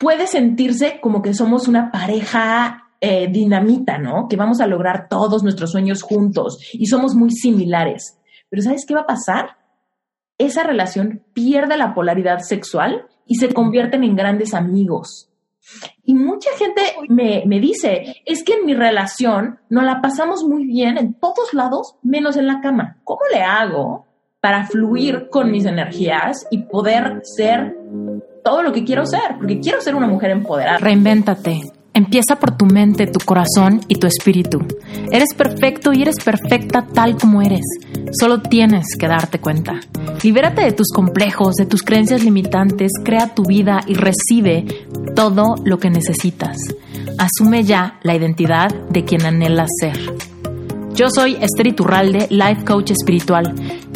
puede sentirse como que somos una pareja eh, dinamita, ¿no? Que vamos a lograr todos nuestros sueños juntos y somos muy similares. Pero ¿sabes qué va a pasar? Esa relación pierde la polaridad sexual y se convierten en grandes amigos. Y mucha gente me, me, dice, es que en mi relación no la pasamos muy bien en todos lados, menos en la cama. ¿Cómo le hago para fluir con mis energías y poder ser todo lo que quiero ser? Porque quiero ser una mujer empoderada. Reinvéntate. Empieza por tu mente, tu corazón y tu espíritu. Eres perfecto y eres perfecta tal como eres. Solo tienes que darte cuenta. Libérate de tus complejos, de tus creencias limitantes, crea tu vida y recibe todo lo que necesitas. Asume ya la identidad de quien anhelas ser. Yo soy Esther Iturralde, Life Coach Espiritual.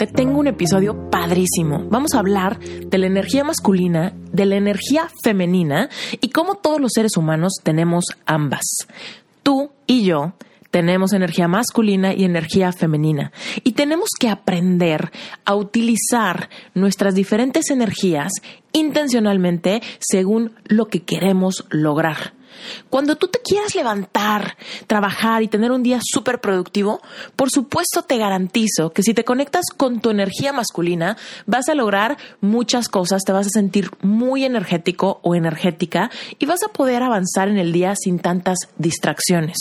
te tengo un episodio padrísimo. Vamos a hablar de la energía masculina, de la energía femenina y cómo todos los seres humanos tenemos ambas. Tú y yo tenemos energía masculina y energía femenina. Y tenemos que aprender a utilizar nuestras diferentes energías intencionalmente según lo que queremos lograr. Cuando tú te quieras levantar, trabajar y tener un día súper productivo, por supuesto te garantizo que si te conectas con tu energía masculina, vas a lograr muchas cosas, te vas a sentir muy energético o energética y vas a poder avanzar en el día sin tantas distracciones.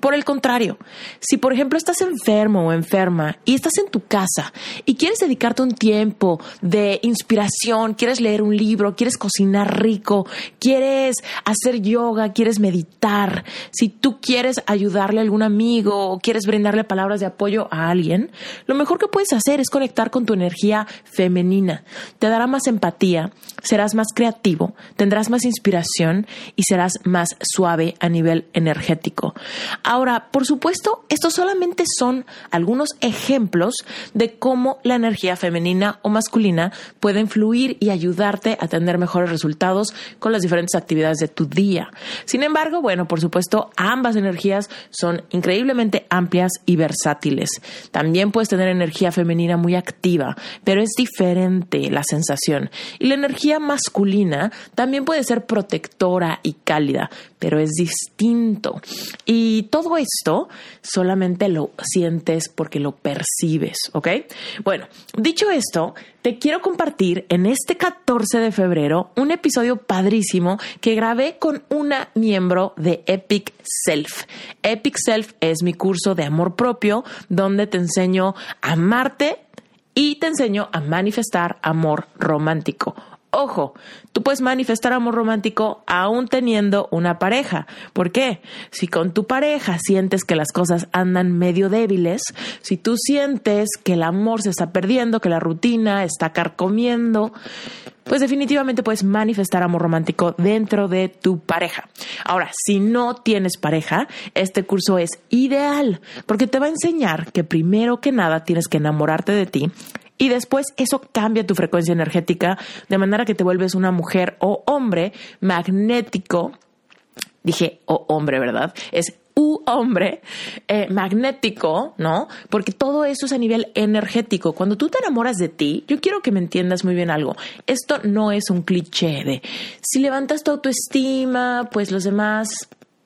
Por el contrario, si por ejemplo estás enfermo o enferma y estás en tu casa y quieres dedicarte un tiempo de inspiración, quieres leer un libro, quieres cocinar rico, quieres hacer yoga, quieres meditar, si tú quieres ayudarle a algún amigo o quieres brindarle palabras de apoyo a alguien, lo mejor que puedes hacer es conectar con tu energía femenina. Te dará más empatía, serás más creativo, tendrás más inspiración y serás más suave a nivel energético. Ahora, por supuesto, estos solamente son algunos ejemplos de cómo la energía femenina o masculina puede influir y ayudarte a tener mejores resultados con las diferentes actividades de tu día. Sin embargo, bueno, por supuesto, ambas energías son increíblemente amplias y versátiles. También puedes tener energía femenina muy activa, pero es diferente la sensación. Y la energía masculina también puede ser protectora y cálida, pero es distinto. Y todo esto solamente lo sientes porque lo percibes, ¿ok? Bueno, dicho esto, te quiero compartir en este 14 de febrero un episodio padrísimo que grabé con una miembro de Epic Self. Epic Self es mi curso de amor propio donde te enseño a amarte y te enseño a manifestar amor romántico. Ojo, tú puedes manifestar amor romántico aún teniendo una pareja. ¿Por qué? Si con tu pareja sientes que las cosas andan medio débiles, si tú sientes que el amor se está perdiendo, que la rutina está carcomiendo, pues definitivamente puedes manifestar amor romántico dentro de tu pareja. Ahora, si no tienes pareja, este curso es ideal porque te va a enseñar que primero que nada tienes que enamorarte de ti y después eso cambia tu frecuencia energética de manera que te vuelves una mujer o hombre magnético. Dije, o hombre, ¿verdad? Es u hombre eh, magnético, ¿no? Porque todo eso es a nivel energético. Cuando tú te enamoras de ti, yo quiero que me entiendas muy bien algo. Esto no es un cliché de si levantas tu autoestima, pues los demás,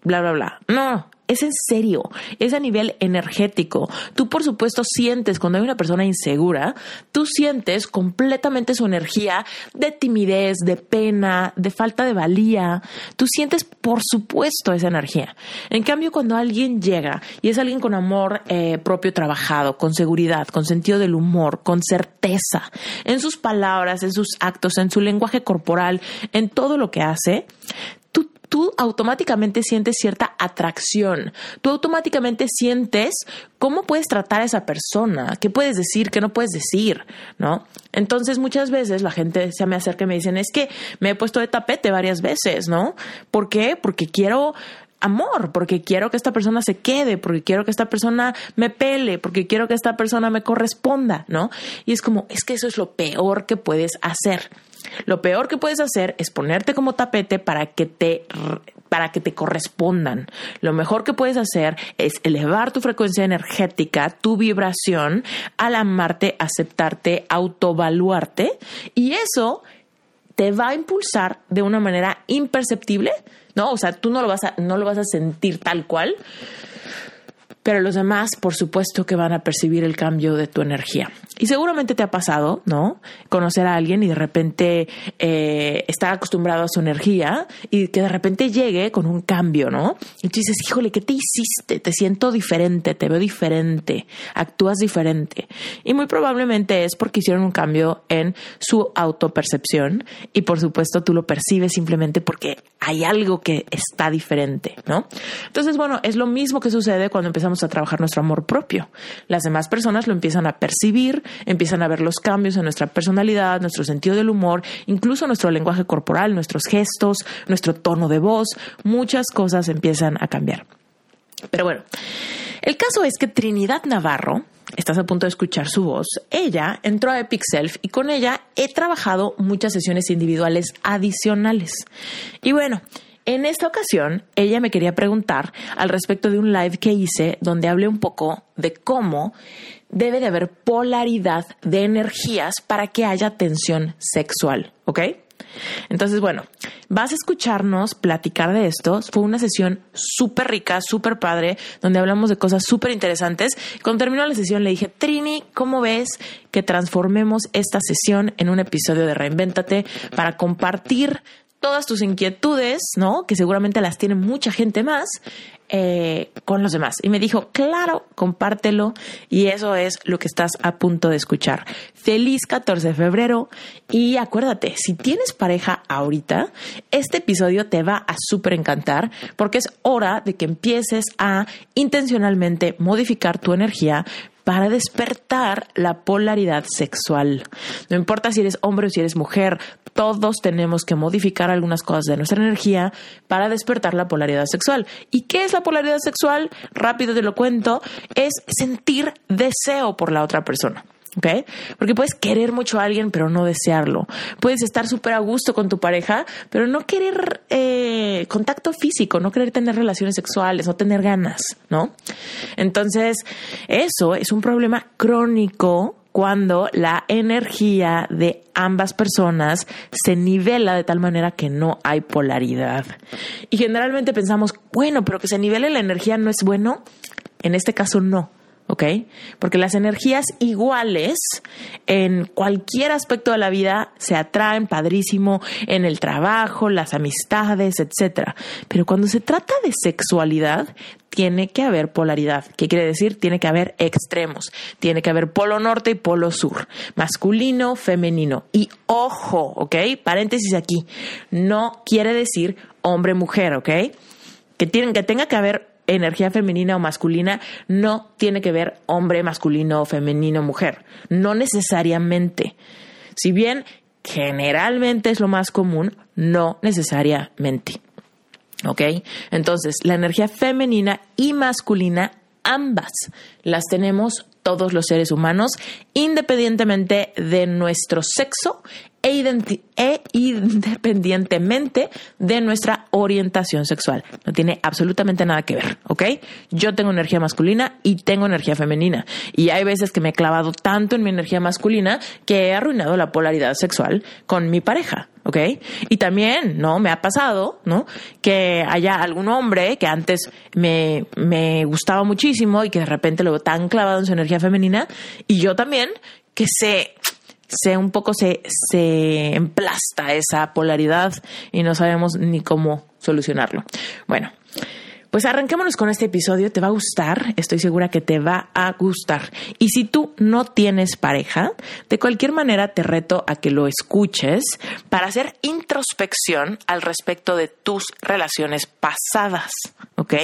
bla, bla, bla. No, es en serio, es a nivel energético. Tú, por supuesto, sientes cuando hay una persona insegura, tú sientes completamente su energía de timidez, de pena, de falta de valía. Tú sientes, por supuesto, esa energía. En cambio, cuando alguien llega y es alguien con amor eh, propio trabajado, con seguridad, con sentido del humor, con certeza, en sus palabras, en sus actos, en su lenguaje corporal, en todo lo que hace, tú automáticamente sientes cierta atracción, tú automáticamente sientes cómo puedes tratar a esa persona, qué puedes decir, qué no puedes decir, ¿no? Entonces muchas veces la gente se me acerca y me dicen, es que me he puesto de tapete varias veces, ¿no? ¿Por qué? Porque quiero amor, porque quiero que esta persona se quede, porque quiero que esta persona me pele, porque quiero que esta persona me corresponda, ¿no? Y es como, es que eso es lo peor que puedes hacer. Lo peor que puedes hacer es ponerte como tapete para que te para que te correspondan. Lo mejor que puedes hacer es elevar tu frecuencia energética, tu vibración, al amarte, aceptarte, autovaluarte y eso te va a impulsar de una manera imperceptible, ¿no? O sea, tú no lo vas a, no lo vas a sentir tal cual, pero los demás, por supuesto que van a percibir el cambio de tu energía. Y seguramente te ha pasado, ¿no? Conocer a alguien y de repente eh, estar acostumbrado a su energía y que de repente llegue con un cambio, ¿no? Y tú dices, híjole, ¿qué te hiciste? Te siento diferente, te veo diferente, actúas diferente. Y muy probablemente es porque hicieron un cambio en su autopercepción y por supuesto tú lo percibes simplemente porque hay algo que está diferente, ¿no? Entonces, bueno, es lo mismo que sucede cuando empezamos a trabajar nuestro amor propio. Las demás personas lo empiezan a percibir, empiezan a ver los cambios en nuestra personalidad, nuestro sentido del humor, incluso nuestro lenguaje corporal, nuestros gestos, nuestro tono de voz, muchas cosas empiezan a cambiar. Pero bueno, el caso es que Trinidad Navarro, estás a punto de escuchar su voz, ella entró a Epic Self y con ella he trabajado muchas sesiones individuales adicionales. Y bueno, en esta ocasión, ella me quería preguntar al respecto de un live que hice donde hablé un poco de cómo debe de haber polaridad de energías para que haya tensión sexual, ¿ok? Entonces, bueno, vas a escucharnos platicar de esto. Fue una sesión súper rica, súper padre, donde hablamos de cosas súper interesantes. Cuando terminó la sesión le dije, Trini, ¿cómo ves que transformemos esta sesión en un episodio de Reinvéntate para compartir todas tus inquietudes, ¿no? Que seguramente las tiene mucha gente más, eh, con los demás. Y me dijo, claro, compártelo. Y eso es lo que estás a punto de escuchar. Feliz 14 de febrero. Y acuérdate, si tienes pareja ahorita, este episodio te va a súper encantar porque es hora de que empieces a intencionalmente modificar tu energía para despertar la polaridad sexual. No importa si eres hombre o si eres mujer, todos tenemos que modificar algunas cosas de nuestra energía para despertar la polaridad sexual. ¿Y qué es la polaridad sexual? Rápido te lo cuento, es sentir deseo por la otra persona. ¿Ok? Porque puedes querer mucho a alguien, pero no desearlo. Puedes estar súper a gusto con tu pareja, pero no querer eh, contacto físico, no querer tener relaciones sexuales, no tener ganas, ¿no? Entonces, eso es un problema crónico cuando la energía de ambas personas se nivela de tal manera que no hay polaridad. Y generalmente pensamos, bueno, pero que se nivele la energía no es bueno. En este caso no ¿ok? Porque las energías iguales en cualquier aspecto de la vida se atraen padrísimo en el trabajo, las amistades, etcétera. Pero cuando se trata de sexualidad, tiene que haber polaridad. ¿Qué quiere decir? Tiene que haber extremos. Tiene que haber polo norte y polo sur. Masculino, femenino. Y ojo, ¿ok? Paréntesis aquí. No quiere decir hombre-mujer, ¿ok? Que, tienen, que tenga que haber energía femenina o masculina no tiene que ver hombre, masculino, femenino, mujer. No necesariamente. Si bien generalmente es lo más común, no necesariamente. ¿Ok? Entonces, la energía femenina y masculina, ambas las tenemos todos los seres humanos, independientemente de nuestro sexo e, e, independientemente de nuestra orientación sexual. No tiene absolutamente nada que ver, ¿ok? Yo tengo energía masculina y tengo energía femenina. Y hay veces que me he clavado tanto en mi energía masculina que he arruinado la polaridad sexual con mi pareja. ¿ok? Y también, ¿no? Me ha pasado, ¿no? Que haya algún hombre que antes me, me gustaba muchísimo y que de repente lo veo tan clavado en su energía femenina y yo también que se se un poco se, se emplasta esa polaridad y no sabemos ni cómo solucionarlo. Bueno, pues arranquémonos con este episodio, te va a gustar, estoy segura que te va a gustar. Y si tú no tienes pareja, de cualquier manera te reto a que lo escuches para hacer introspección al respecto de tus relaciones pasadas, ¿ok?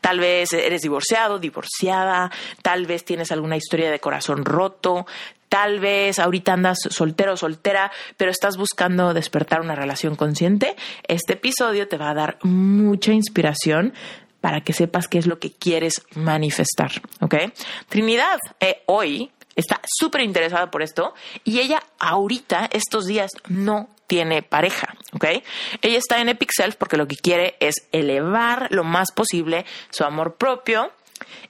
Tal vez eres divorciado, divorciada, tal vez tienes alguna historia de corazón roto, tal vez ahorita andas soltero o soltera, pero estás buscando despertar una relación consciente, este episodio te va a dar mucha inspiración para que sepas qué es lo que quieres manifestar, ¿ok? Trinidad, eh, hoy está súper interesada por esto y ella ahorita, estos días, no tiene pareja, ¿ok? Ella está en Epic porque lo que quiere es elevar lo más posible su amor propio,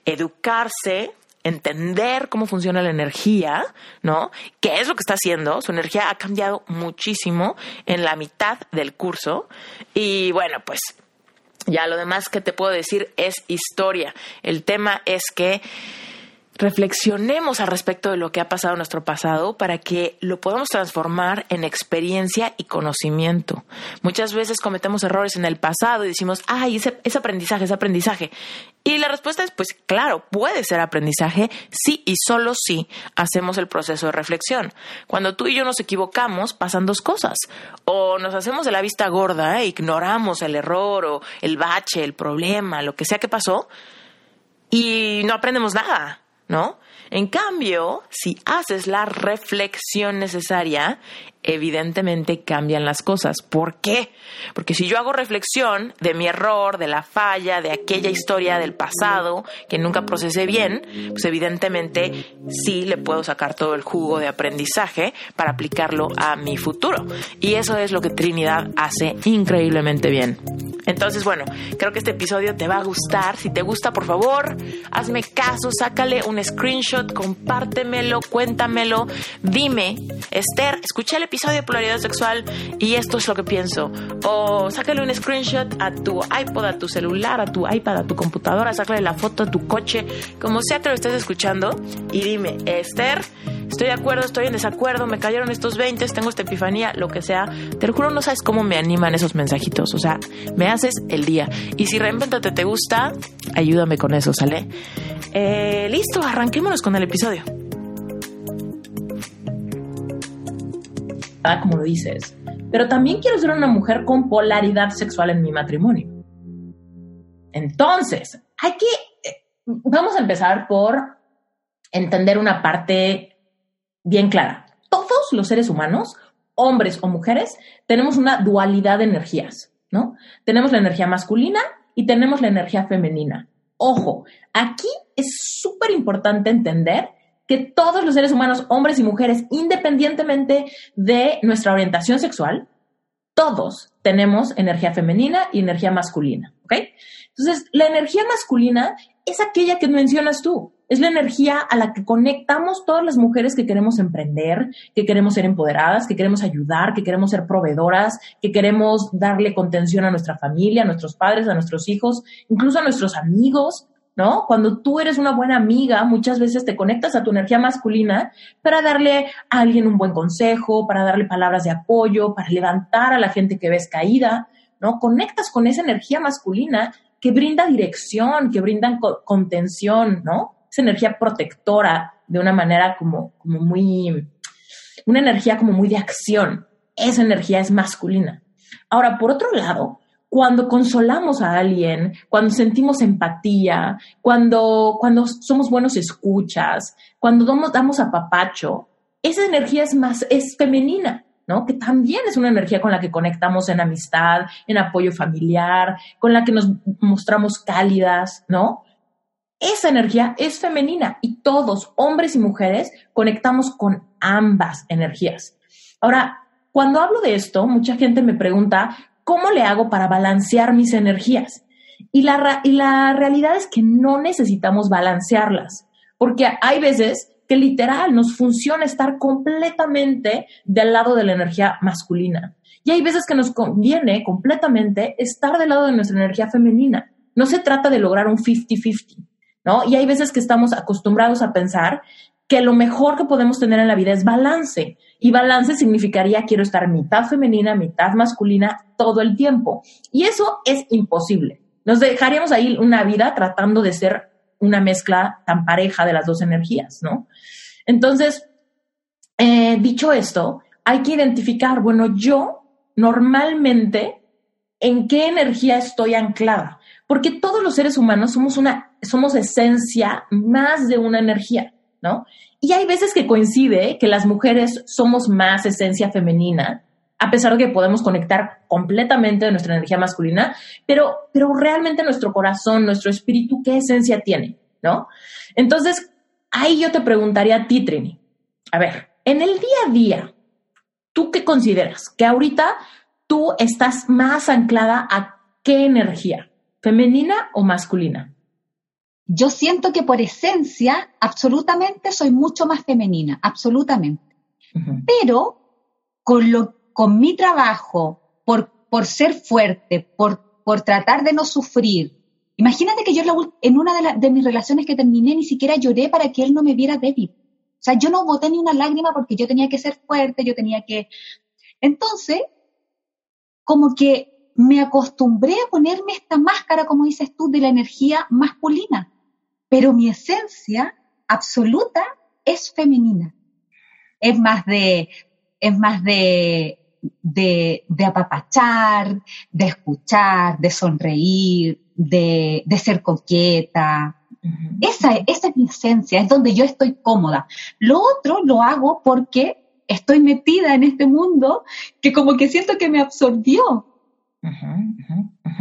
educarse, entender cómo funciona la energía, ¿no? ¿Qué es lo que está haciendo? Su energía ha cambiado muchísimo en la mitad del curso y bueno, pues ya lo demás que te puedo decir es historia. El tema es que reflexionemos al respecto de lo que ha pasado en nuestro pasado para que lo podamos transformar en experiencia y conocimiento. Muchas veces cometemos errores en el pasado y decimos, ay, ese, ese aprendizaje, ese aprendizaje. Y la respuesta es, pues claro, puede ser aprendizaje sí y solo si hacemos el proceso de reflexión. Cuando tú y yo nos equivocamos, pasan dos cosas. O nos hacemos de la vista gorda, e ignoramos el error o el bache, el problema, lo que sea que pasó, y no aprendemos nada. ¿No? En cambio, si haces la reflexión necesaria, evidentemente cambian las cosas. ¿Por qué? Porque si yo hago reflexión de mi error, de la falla, de aquella historia del pasado que nunca procesé bien, pues evidentemente sí le puedo sacar todo el jugo de aprendizaje para aplicarlo a mi futuro. Y eso es lo que Trinidad hace increíblemente bien. Entonces, bueno, creo que este episodio te va a gustar. Si te gusta, por favor, hazme caso, sácale un screenshot, compártemelo, cuéntamelo, dime, Esther, escuché el episodio de polaridad sexual y esto es lo que pienso. O sácale un screenshot a tu iPod, a tu celular, a tu iPad, a tu computadora, sácale la foto a tu coche, como sea que lo estés escuchando y dime, Esther, estoy de acuerdo, estoy en desacuerdo, me cayeron estos 20, tengo esta epifanía, lo que sea. Te lo juro, no sabes cómo me animan esos mensajitos. O sea, me haces el día. Y si reinventate te gusta, ayúdame con eso, ¿sale? Eh, listo, arranquémonos con el episodio. Como lo dices, pero también quiero ser una mujer con polaridad sexual en mi matrimonio. Entonces, hay que, eh, vamos a empezar por entender una parte bien clara. Todos los seres humanos, hombres o mujeres, tenemos una dualidad de energías, ¿no? Tenemos la energía masculina y tenemos la energía femenina. Ojo, aquí es súper importante entender que todos los seres humanos, hombres y mujeres, independientemente de nuestra orientación sexual, todos tenemos energía femenina y energía masculina, ¿ok? Entonces, la energía masculina es aquella que mencionas tú, es la energía a la que conectamos todas las mujeres que queremos emprender, que queremos ser empoderadas, que queremos ayudar, que queremos ser proveedoras, que queremos darle contención a nuestra familia, a nuestros padres, a nuestros hijos, incluso a nuestros amigos, ¿no? Cuando tú eres una buena amiga, muchas veces te conectas a tu energía masculina para darle a alguien un buen consejo, para darle palabras de apoyo, para levantar a la gente que ves caída, ¿no? Conectas con esa energía masculina que brinda dirección, que brinda contención, ¿no? Esa energía protectora de una manera como, como muy, una energía como muy de acción. Esa energía es masculina. Ahora, por otro lado, cuando consolamos a alguien, cuando sentimos empatía, cuando, cuando somos buenos escuchas, cuando damos, damos apapacho, esa energía es más, es femenina, ¿no? Que también es una energía con la que conectamos en amistad, en apoyo familiar, con la que nos mostramos cálidas, ¿no? Esa energía es femenina y todos, hombres y mujeres, conectamos con ambas energías. Ahora, cuando hablo de esto, mucha gente me pregunta, ¿cómo le hago para balancear mis energías? Y la, y la realidad es que no necesitamos balancearlas, porque hay veces que literal nos funciona estar completamente del lado de la energía masculina. Y hay veces que nos conviene completamente estar del lado de nuestra energía femenina. No se trata de lograr un 50-50, ¿no? Y hay veces que estamos acostumbrados a pensar que lo mejor que podemos tener en la vida es balance. Y balance significaría quiero estar mitad femenina, mitad masculina todo el tiempo. Y eso es imposible. Nos dejaríamos ahí una vida tratando de ser una mezcla tan pareja de las dos energías, ¿no? Entonces, eh, dicho esto, hay que identificar, bueno, yo normalmente en qué energía estoy anclada, porque todos los seres humanos somos una, somos esencia más de una energía. ¿No? Y hay veces que coincide que las mujeres somos más esencia femenina, a pesar de que podemos conectar completamente de nuestra energía masculina, pero, pero realmente nuestro corazón, nuestro espíritu, ¿qué esencia tiene? ¿No? Entonces, ahí yo te preguntaría a ti, Trini, a ver, en el día a día, ¿tú qué consideras? Que ahorita tú estás más anclada a qué energía, femenina o masculina? Yo siento que por esencia, absolutamente soy mucho más femenina, absolutamente. Pero con, lo, con mi trabajo, por, por ser fuerte, por, por tratar de no sufrir, Imagínate que yo en una de, de, mis relaciones que terminé ni siquiera lloré para que él no me viera débil. O sea, yo no boté ni una lágrima porque yo tenía que ser fuerte, yo tenía que... Entonces, como que me acostumbré a ponerme esta máscara, como dices tú, de la energía masculina pero mi esencia absoluta es femenina. Es más de, es más de, de, apapachar, de escuchar, de sonreír, de, de ser coqueta. esa, esa es mi esencia, es donde yo estoy cómoda. Lo otro lo hago porque estoy metida en este mundo que como que siento que me absorbió.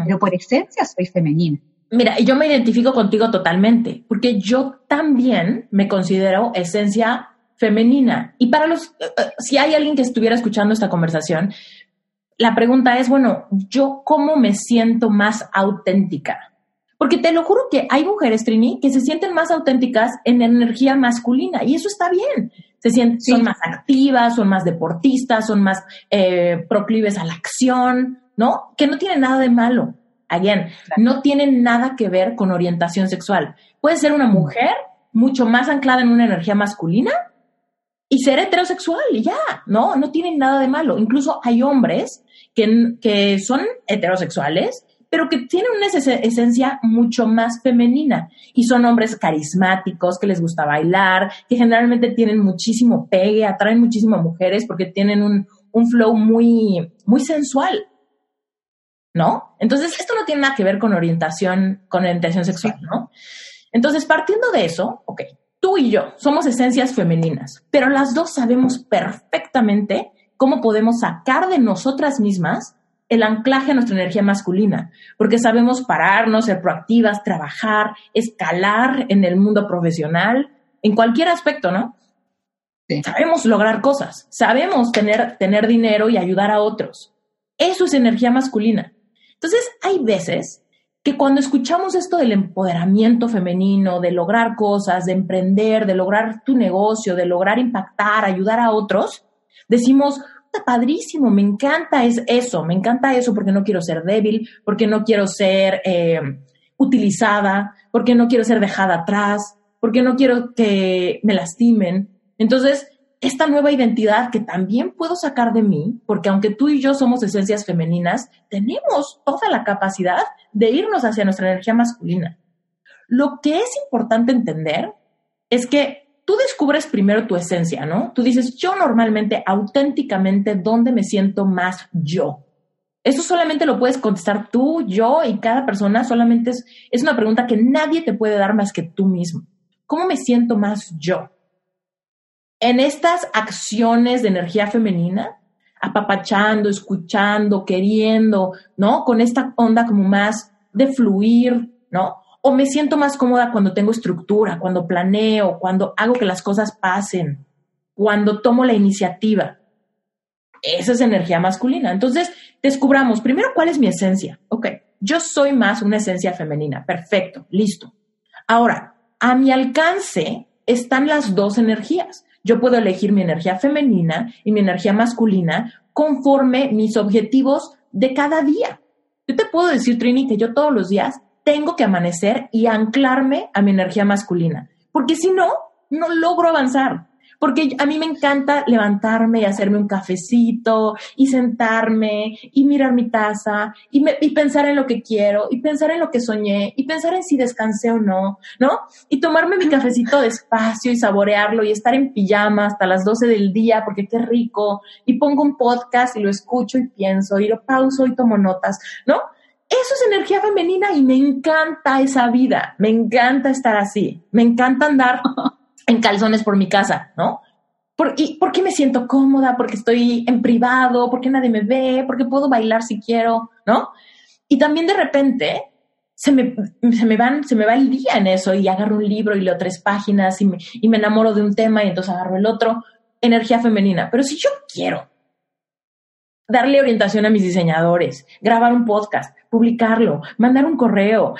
Pero por esencia soy femenina. Mira, yo me identifico contigo totalmente, porque yo también me considero esencia femenina. Y para los, eh, eh, si hay alguien que estuviera escuchando esta conversación, la pregunta es, bueno, ¿yo cómo me siento más auténtica? Porque te lo juro que hay mujeres, Trini, que se sienten más auténticas en energía masculina y eso está bien. Se sienten, son más activas, son más deportistas, son más eh, proclives a la acción, ¿no? Que no tiene nada de malo. Again, no tiene nada que ver con orientación sexual. Puede ser una mujer mucho más anclada en una energía masculina y ser heterosexual y ya, ¿no? No tiene nada de malo. Incluso hay hombres que, que son heterosexuales, pero que tienen una esencia mucho más femenina y son hombres carismáticos, que les gusta bailar, que generalmente tienen muchísimo pegue, atraen muchísimo a mujeres porque tienen un, un flow muy, muy sensual. ¿No? Entonces, esto no tiene nada que ver con orientación, con orientación sexual, ¿no? Entonces, partiendo de eso, ok, tú y yo somos esencias femeninas, pero las dos sabemos perfectamente cómo podemos sacar de nosotras mismas el anclaje a nuestra energía masculina, porque sabemos pararnos, ser proactivas, trabajar, escalar en el mundo profesional, en cualquier aspecto, ¿no? Sabemos lograr cosas, sabemos tener, tener dinero y ayudar a otros. Eso es energía masculina. Entonces, hay veces que cuando escuchamos esto del empoderamiento femenino, de lograr cosas, de emprender, de lograr tu negocio, de lograr impactar, ayudar a otros, decimos, está padrísimo, me encanta es eso, me encanta eso porque no quiero ser débil, porque no quiero ser eh, utilizada, porque no quiero ser dejada atrás, porque no quiero que me lastimen. Entonces, esta nueva identidad que también puedo sacar de mí, porque aunque tú y yo somos esencias femeninas, tenemos toda la capacidad de irnos hacia nuestra energía masculina. Lo que es importante entender es que tú descubres primero tu esencia, ¿no? Tú dices, yo normalmente, auténticamente, ¿dónde me siento más yo? Eso solamente lo puedes contestar tú, yo y cada persona, solamente es, es una pregunta que nadie te puede dar más que tú mismo. ¿Cómo me siento más yo? En estas acciones de energía femenina, apapachando, escuchando, queriendo, ¿no? Con esta onda como más de fluir, ¿no? O me siento más cómoda cuando tengo estructura, cuando planeo, cuando hago que las cosas pasen, cuando tomo la iniciativa. Esa es energía masculina. Entonces, descubramos primero cuál es mi esencia. Ok, yo soy más una esencia femenina. Perfecto, listo. Ahora, a mi alcance están las dos energías. Yo puedo elegir mi energía femenina y mi energía masculina conforme mis objetivos de cada día. Yo te puedo decir, Trini, que yo todos los días tengo que amanecer y anclarme a mi energía masculina, porque si no, no logro avanzar porque a mí me encanta levantarme y hacerme un cafecito y sentarme y mirar mi taza y, pensar en lo que quiero y pensar en lo que soñé y pensar en si descansé o no, ¿no? Y tomarme mi cafecito despacio y saborearlo y estar en pijama hasta las 12 del día porque qué rico y pongo un podcast y lo escucho y pienso y lo pauso y tomo notas, ¿no? Eso es energía femenina y me encanta esa vida, me encanta estar así, me encanta andar en calzones por mi casa, ¿no? ¿Por, y, ¿Por qué me siento cómoda? Porque estoy en privado, porque nadie me ve, porque puedo bailar si quiero, ¿no? Y también de repente se me, se me, van, se me va el día en eso y agarro un libro y leo tres páginas y me, y me enamoro de un tema y entonces agarro el otro. Energía femenina. Pero si yo quiero darle orientación a mis diseñadores, grabar un podcast, publicarlo, mandar un correo,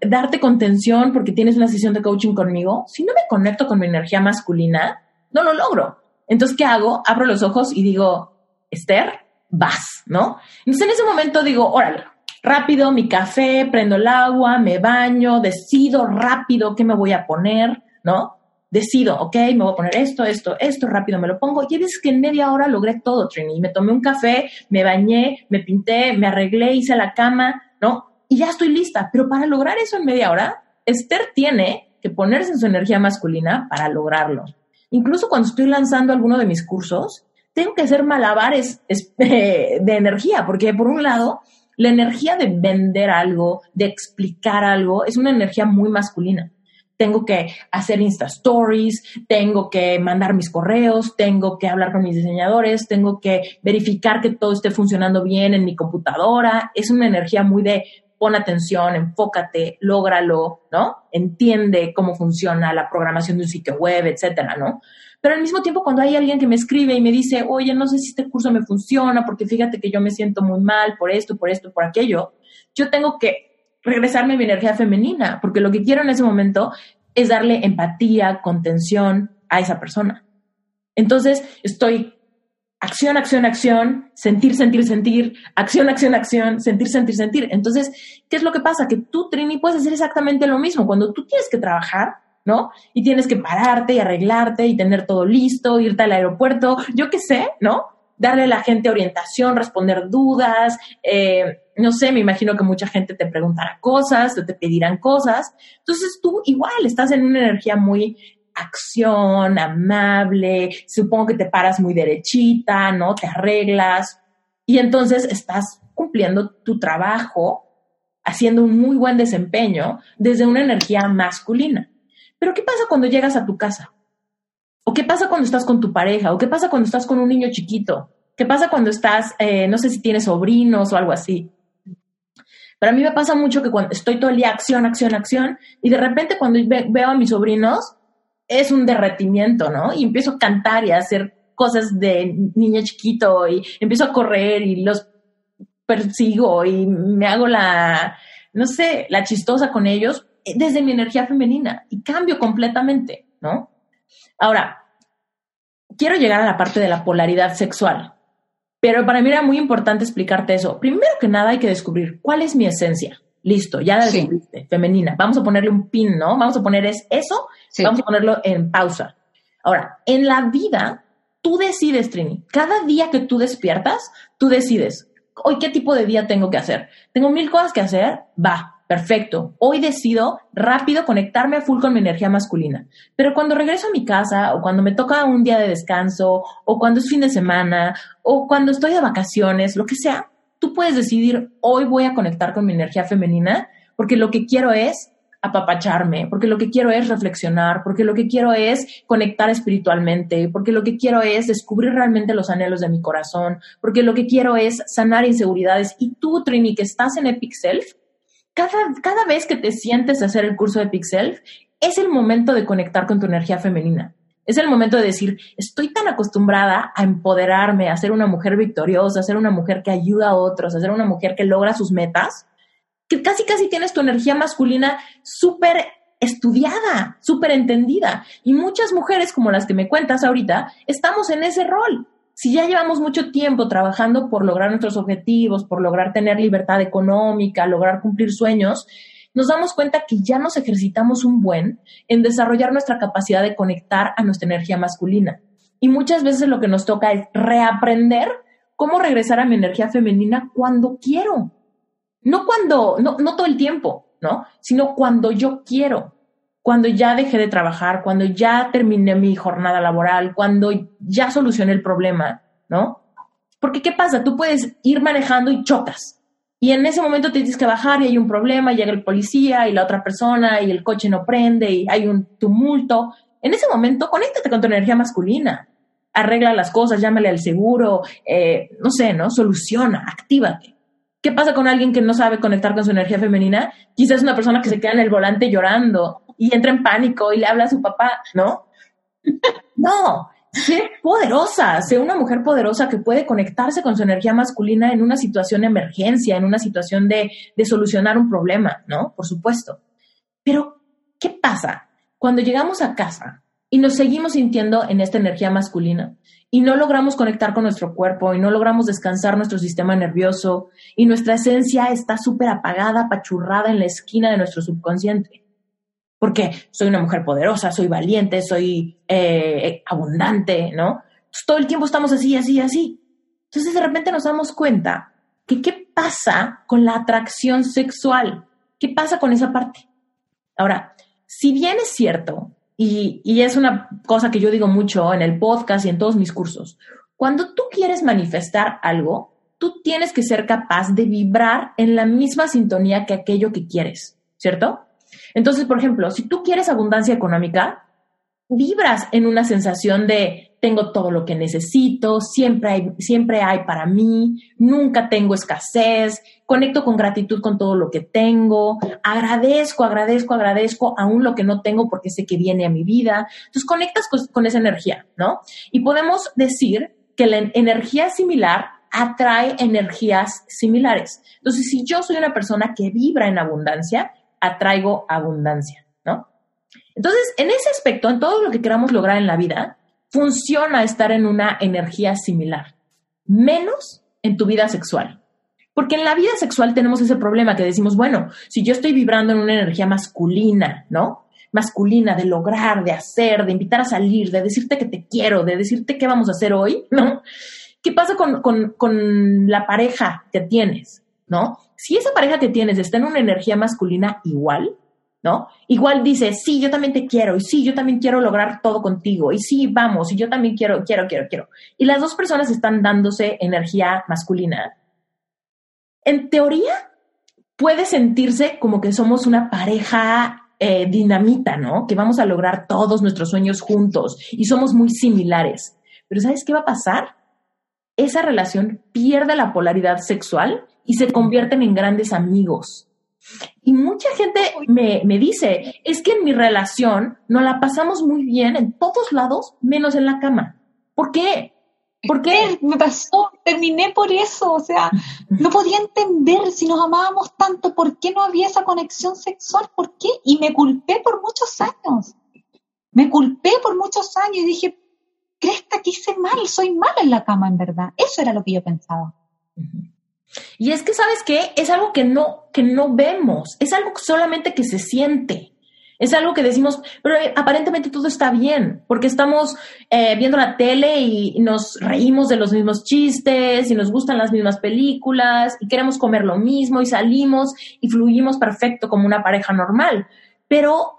darte contención porque tienes una sesión de coaching conmigo, si no me conecto con mi energía masculina, no lo logro. Entonces, ¿qué hago? Abro los ojos y digo, Esther, vas, ¿no? Entonces, en ese momento digo, órale, rápido, mi café, prendo el agua, me baño, decido rápido qué me voy a poner, ¿no? Decido, ok, me voy a poner esto, esto, esto, rápido me lo pongo. Y es que en media hora logré todo, Trini. Me tomé un café, me bañé, me pinté, me arreglé, hice la cama, ¿no? Y ya estoy lista. Pero para lograr eso en media hora, Esther tiene que ponerse en su energía masculina para lograrlo. Incluso cuando estoy lanzando alguno de mis cursos, tengo que hacer malabares de energía, porque por un lado, la energía de vender algo, de explicar algo, es una energía muy masculina tengo que hacer Insta Stories, tengo que mandar mis correos, tengo que hablar con mis diseñadores, tengo que verificar que todo esté funcionando bien en mi computadora. Es una energía muy de pon atención, enfócate, lógralo, ¿no? Entiende cómo funciona la programación de un sitio web, etcétera, ¿no? Pero al mismo tiempo, cuando hay alguien que me escribe y me dice, oye, no sé si este curso me funciona, porque fíjate que yo me siento muy mal por esto, por esto, por aquello, yo tengo que regresarme mi energía femenina, porque lo que quiero en ese momento es darle empatía, contención a esa persona. Entonces, estoy acción, acción, acción, sentir, sentir, sentir, acción, acción, acción, sentir, sentir, sentir. Entonces, ¿qué es lo que pasa? Que tú, Trini, puedes hacer exactamente lo mismo. Cuando tú tienes que trabajar, ¿no? Y tienes que pararte y arreglarte y tener todo listo, irte al aeropuerto, yo qué sé, ¿no? Darle a la gente orientación, responder dudas. Eh, no sé, me imagino que mucha gente te preguntará cosas, te pedirán cosas. Entonces tú igual estás en una energía muy acción, amable, supongo que te paras muy derechita, ¿no? Te arreglas y entonces estás cumpliendo tu trabajo, haciendo un muy buen desempeño desde una energía masculina. Pero ¿qué pasa cuando llegas a tu casa? ¿O qué pasa cuando estás con tu pareja? ¿O qué pasa cuando estás con un niño chiquito? ¿Qué pasa cuando estás, eh, no sé si tienes sobrinos o algo así? Pero a mí me pasa mucho que cuando estoy todo el día acción, acción, acción, y de repente cuando veo a mis sobrinos, es un derretimiento, ¿no? Y empiezo a cantar y a hacer cosas de niño chiquito y empiezo a correr y los persigo y me hago la, no sé, la chistosa con ellos desde mi energía femenina y cambio completamente, ¿no? Ahora, quiero llegar a la parte de la polaridad sexual, pero para mí era muy importante explicarte eso. Primero que nada hay que descubrir cuál es mi esencia. Listo, ya la descubriste, femenina. Vamos a ponerle un pin, ¿no? Vamos a poner es eso, vamos a ponerlo en pausa. Ahora, en la vida, tú decides, Trini. Cada día que tú despiertas, tú decides, hoy qué tipo de día tengo que hacer. Tengo mil cosas que hacer, va, perfecto, hoy decido rápido conectarme a full con mi energía masculina. Pero cuando regreso a mi casa o cuando me toca un día de descanso o cuando es fin de semana o cuando estoy de vacaciones, lo que sea, tú puedes decidir, hoy voy a conectar con mi energía femenina porque lo que quiero es apapacharme, porque lo que quiero es reflexionar, porque lo que quiero es conectar espiritualmente, porque lo que quiero es descubrir realmente los anhelos de mi corazón, porque lo que quiero es sanar inseguridades. Y tú, Trini, que estás en Epic Self, cada, vez que te sientes a hacer el curso de Pixel, es el momento de conectar con tu energía femenina. Es el momento de decir, estoy tan acostumbrada a empoderarme, a ser una mujer victoriosa, a ser una mujer que ayuda a otros, a ser una mujer que logra sus metas, que casi casi tienes tu energía masculina súper estudiada, súper entendida. Y muchas mujeres como las que me cuentas ahorita, estamos en ese rol si ya llevamos mucho tiempo trabajando por lograr nuestros objetivos, por lograr tener libertad económica, lograr cumplir sueños, nos damos cuenta que ya nos ejercitamos un buen en desarrollar nuestra capacidad de conectar a nuestra energía masculina. Y muchas veces lo que nos toca es reaprender cómo regresar a mi energía femenina cuando quiero. No cuando, no, no todo el tiempo, ¿no? Sino cuando yo quiero cuando ya dejé de trabajar, cuando ya terminé mi jornada laboral, cuando ya solucioné el problema, ¿no? Porque ¿qué pasa? Tú puedes ir manejando y chocas. Y en ese momento tienes que bajar y hay un problema, llega el policía y la otra persona y el coche no prende y hay un tumulto. en ese momento conéctate con tu energía masculina. Arregla las cosas, llámale al seguro, eh, no sé, ¿no? Soluciona, actívate. ¿Qué pasa con alguien que no sabe conectar con su energía femenina? Quizás una persona que se queda en el volante llorando y entra en pánico y le habla a su papá, ¿no? No, sé poderosa, sé una mujer poderosa que puede conectarse con su energía masculina en una situación de emergencia, en una situación de, de solucionar un problema, ¿no? Por supuesto. Pero, ¿qué pasa cuando llegamos a casa y nos seguimos sintiendo en esta energía masculina y no logramos conectar con nuestro cuerpo y no logramos descansar nuestro sistema nervioso y nuestra esencia está súper apagada, apachurrada en la esquina de nuestro subconsciente? Porque soy una mujer poderosa, soy valiente, soy eh, abundante, ¿no? todo el tiempo estamos así, así, así. Entonces de repente nos damos cuenta que qué pasa con la atracción sexual, qué pasa con esa parte. Ahora, si bien es cierto, y, es una cosa que yo digo mucho en el podcast y en todos mis cursos, cuando tú quieres manifestar algo, tú tienes que ser capaz de vibrar en la misma sintonía que aquello que quieres, ¿cierto? Entonces, por ejemplo, si tú quieres abundancia económica, vibras en una sensación de tengo todo lo que necesito, siempre hay, siempre hay para mí, nunca tengo escasez, conecto con gratitud con todo lo que tengo, agradezco, agradezco, agradezco aún lo que no tengo porque sé que viene a mi vida. Entonces conectas con, con esa energía, ¿no? Y podemos decir que la energía similar atrae energías similares. Entonces, si yo soy una persona que vibra en abundancia, atraigo abundancia, ¿no? Entonces, en ese aspecto, en todo lo que queramos lograr en la vida, funciona estar en una energía similar, menos en tu vida sexual. Porque en la vida sexual tenemos ese problema que decimos, bueno, si yo estoy vibrando en una energía masculina, ¿no? Masculina, de lograr, de hacer, de invitar a salir, de decirte que te quiero, de decirte qué vamos a hacer hoy, ¿no? ¿Qué pasa con, con, con la pareja que tienes, ¿no? Si esa pareja que tienes está en una energía masculina igual, ¿no? Igual dice, sí, yo también te quiero, y sí, yo también quiero lograr todo contigo, y sí, vamos, y yo también quiero, quiero, quiero, quiero. Y las dos personas están dándose energía masculina. En teoría, puede sentirse como que somos una pareja eh, dinamita, ¿no? Que vamos a lograr todos nuestros sueños juntos y somos muy similares. Pero ¿sabes qué va a pasar? Esa relación pierde la polaridad sexual y se convierten en grandes amigos y mucha gente me, me, dice, es que en mi relación nos la pasamos muy bien en todos lados, menos en la cama. ¿Por qué? ¿Por qué? Me pasó, terminé por eso, o sea, no podía entender si nos amábamos tanto, ¿por qué no había esa conexión sexual? ¿Por qué? Y me culpé por muchos años. Me culpé por muchos años y dije, ¿crees que hice mal? Soy mala en la cama, en verdad. Eso era lo que yo pensaba. Y es que, ¿sabes qué? Es algo que no, que no vemos, es algo solamente que se siente. Es algo que decimos, pero eh, aparentemente todo está bien, porque estamos eh, viendo la tele y nos reímos de los mismos chistes y nos gustan las mismas películas y queremos comer lo mismo y salimos y fluimos perfecto como una pareja normal. Pero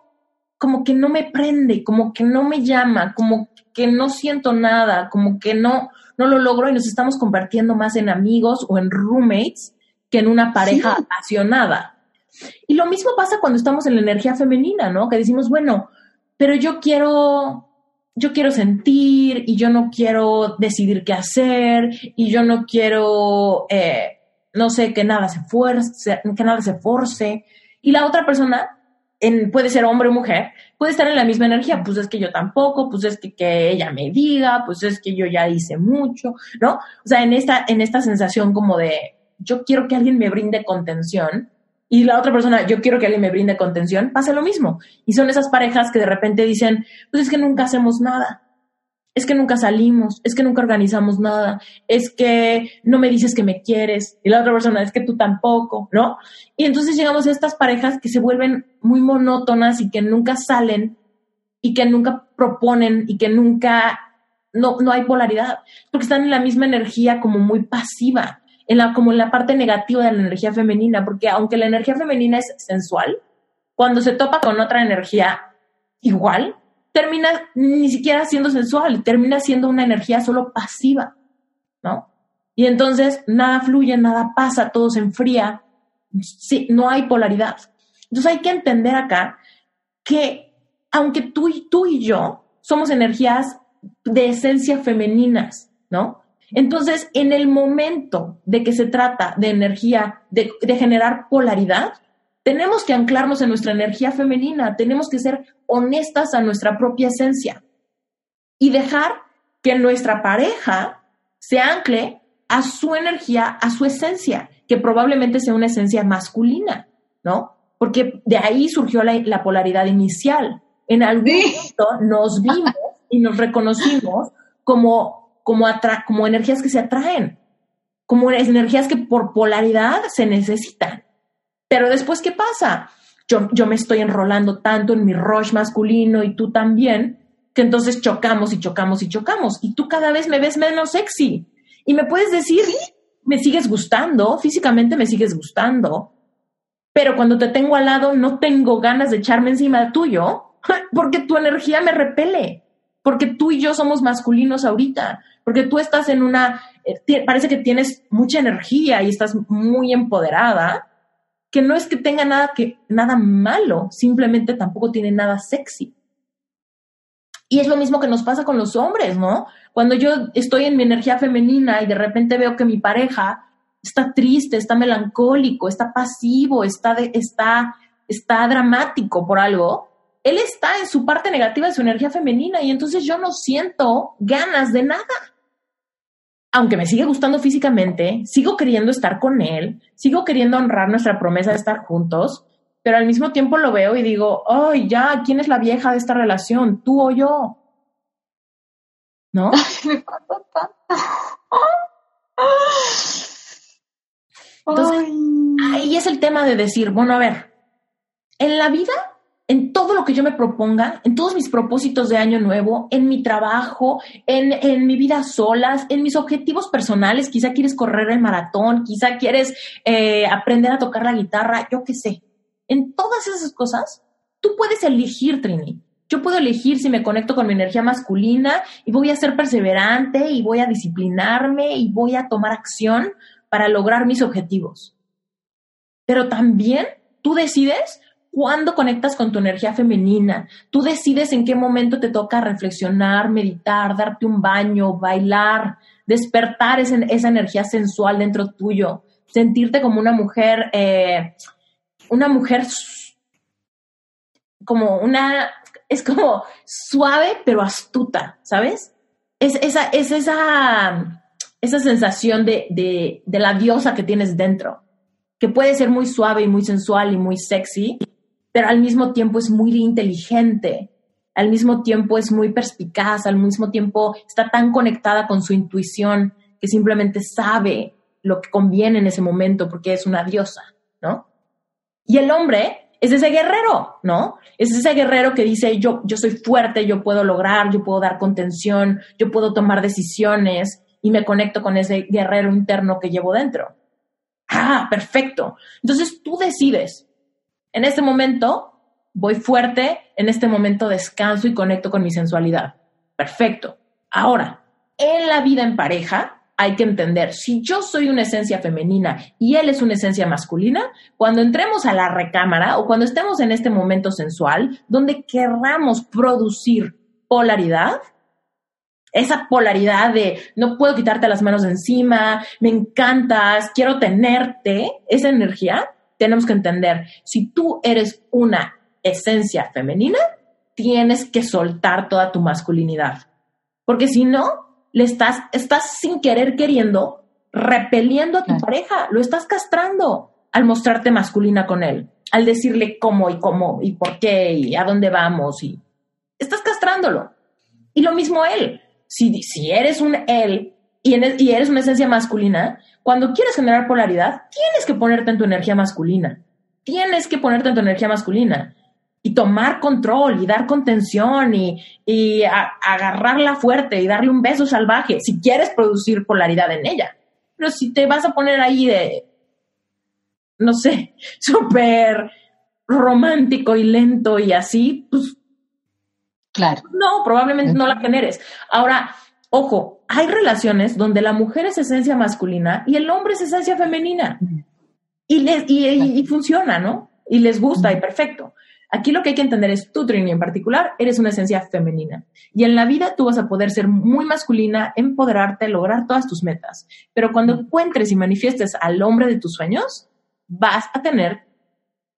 como que no me prende, como que no me llama, como que no siento nada, como que no, no lo logro y nos estamos convirtiendo más en amigos o en roommates que en una pareja apasionada. Y lo mismo pasa cuando estamos en la energía femenina, ¿no? Que decimos, bueno, pero yo quiero, yo quiero sentir y yo no quiero decidir qué hacer y yo no quiero, eh, no sé, que nada se fuerce, que nada se force. Y la otra persona puede ser hombre o mujer, puede estar en la misma energía, pues es que yo tampoco, pues es que, que ella me diga, pues es que yo ya hice mucho, ¿no? O sea, en esta, en esta sensación como de, yo quiero que alguien me brinde contención, y la otra persona, yo quiero que alguien me brinde contención, pasa lo mismo. Y son esas parejas que de repente dicen, pues es que nunca hacemos nada es que nunca salimos, es que nunca organizamos nada, es que no me dices que me quieres, y la otra persona es que tú tampoco, ¿no? Y entonces llegamos a estas parejas que se vuelven muy monótonas y que nunca salen y que nunca proponen y que nunca, no, no hay polaridad, porque están en la misma energía como muy pasiva, en la, como en la parte negativa de la energía femenina, porque aunque la energía femenina es sensual, cuando se topa con otra energía igual, termina ni siquiera siendo sensual, termina siendo una energía solo pasiva, ¿no? Y entonces nada fluye, nada pasa, todo se enfría, sí, no hay polaridad. Entonces hay que entender acá que aunque tú y tú y yo somos energías de esencia femeninas, ¿no? Entonces, en el momento de que se trata de energía, de, de, generar polaridad, tenemos que anclarnos en nuestra energía femenina, tenemos que ser honestas a nuestra propia esencia y dejar que nuestra pareja se ancle a su energía, a su esencia, que probablemente sea una esencia masculina, ¿no? Porque de ahí surgió la, polaridad inicial. En algún momento nos vimos y nos reconocimos como, como, como energías que se atraen, como energías que por polaridad se necesitan. Pero después, ¿qué pasa? Yo, yo me estoy enrolando tanto en mi rush masculino y tú también, que entonces chocamos y chocamos y chocamos. Y tú cada vez me ves menos sexy. Y me puedes decir, me sigues gustando, físicamente me sigues gustando, pero cuando te tengo al lado no tengo ganas de echarme encima de tuyo, porque tu energía me repele, porque tú y yo somos masculinos ahorita, porque tú estás en una, eh, parece que tienes mucha energía y estás muy empoderada, que no es que tenga nada que nada malo, simplemente tampoco tiene nada sexy. Y es lo mismo que nos pasa con los hombres, ¿no? Cuando yo estoy en mi energía femenina y de repente veo que mi pareja está triste, está melancólico, está pasivo, está, está, está dramático por algo, él está en su parte negativa de su energía femenina y entonces yo no siento ganas de nada. Aunque me sigue gustando físicamente, sigo queriendo estar con él, sigo queriendo honrar nuestra promesa de estar juntos, pero al mismo tiempo lo veo y digo, ay, ya, ¿quién es la vieja de esta relación? ¿Tú o yo? ¿No? me Entonces, ahí es el tema de decir, bueno, a ver, en la vida, en todo lo que yo me proponga, en todos mis propósitos de año nuevo, en mi trabajo, en, en mi vida solas, en mis objetivos personales, quizá quieres correr el maratón, quizá quieres eh, aprender a tocar la guitarra, yo qué sé en todas esas cosas, tú puedes elegir, Trini. Yo puedo elegir si me conecto con mi energía masculina y voy a ser perseverante y voy a disciplinarme y voy a tomar acción para lograr mis objetivos. Pero también tú decides cuándo conectas con tu energía femenina. Tú decides en qué momento te toca reflexionar, meditar, darte un baño, bailar, despertar esa, energía sensual dentro tuyo, sentirte como una mujer eh, una mujer como una, es como suave pero astuta, ¿sabes? Es esa, es esa, esa sensación de, de, de la diosa que tienes dentro, que puede ser muy suave y muy sensual y muy sexy, pero al mismo tiempo es muy inteligente, al mismo tiempo es muy perspicaz, al mismo tiempo está tan conectada con su intuición que simplemente sabe lo que conviene en ese momento porque es una diosa, ¿no? Y el hombre es ese guerrero, ¿no? Es ese guerrero que dice, yo, yo soy fuerte, yo puedo lograr, yo puedo dar contención, yo puedo tomar decisiones y me conecto con ese guerrero interno que llevo dentro. Ah, perfecto. Entonces tú decides, en este momento voy fuerte, en este momento descanso y conecto con mi sensualidad. Perfecto. Ahora, en la vida en pareja, hay que entender, si yo soy una esencia femenina y él es una esencia masculina, cuando entremos a la recámara o cuando estemos en este momento sensual, donde querramos producir polaridad, esa polaridad de no puedo quitarte las manos encima, me encantas, quiero tenerte, esa energía, tenemos que entender, si tú eres una esencia femenina, tienes que soltar toda tu masculinidad. Porque si no, le estás, estás sin querer queriendo repeliendo a tu pareja, lo estás castrando al mostrarte masculina con él, al decirle cómo y cómo y por qué y a dónde vamos y estás castrándolo. Y lo mismo él, si, si eres un él y, y eres una esencia masculina, cuando quieres generar polaridad, tienes que ponerte en tu energía masculina. Tienes que ponerte en tu energía masculina y tomar control y dar contención y, y agarrarla fuerte y darle un beso salvaje si quieres producir polaridad en ella. Pero si te vas a poner ahí de, no sé, súper romántico y lento y así, pues... Claro. No, probablemente no la generes. Ahora, ojo, hay relaciones donde la mujer es esencia masculina y el hombre es esencia femenina. Y, les, y, y funciona, ¿no? Y les gusta y perfecto. Aquí lo que hay que entender es tú, Trini, en particular, eres una esencia femenina. Y en la vida tú vas a poder ser muy masculina, empoderarte, lograr todas tus metas. Pero cuando encuentres y manifiestes al hombre de tus sueños, vas a tener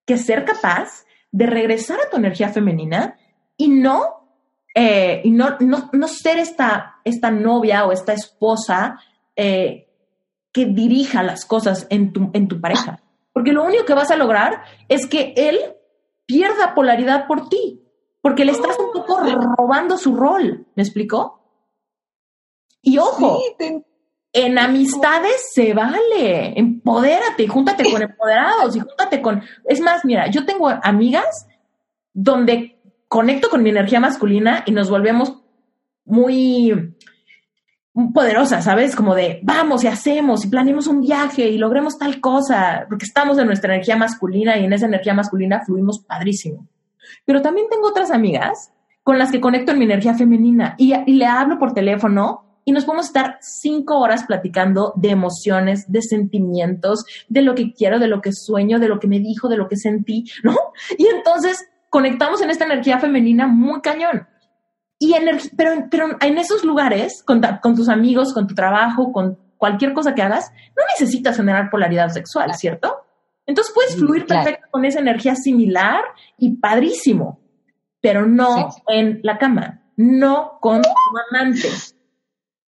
que ser capaz de regresar a tu energía femenina y no, eh, y no, no, ser esta, esta novia o esta esposa eh, que dirija las cosas en tu, en tu pareja. Porque lo único que vas a lograr es que él pierda polaridad por ti, porque le estás un poco robando su rol. ¿Me explicó? Y ojo, en amistades se vale, empodérate, júntate con empoderados y júntate con... Es más, mira, yo tengo amigas donde conecto con mi energía masculina y nos volvemos muy poderosas, ¿sabes? Como de vamos y hacemos y planeemos un viaje y logremos tal cosa, porque estamos en nuestra energía masculina y en esa energía masculina fluimos padrísimo. Pero también tengo otras amigas con las que conecto en mi energía femenina y, y le hablo por teléfono y nos podemos estar cinco horas platicando de emociones, de sentimientos, de lo que quiero, de lo que sueño, de lo que me dijo, de lo que sentí, ¿no? Y entonces conectamos en esta energía femenina muy cañón. Y pero, pero en esos lugares, con, tus amigos, con tu trabajo, con cualquier cosa que hagas, no necesitas generar polaridad sexual, ¿cierto? Entonces puedes fluir perfecto con esa energía similar y padrísimo, pero no en la cama, no con tu amante.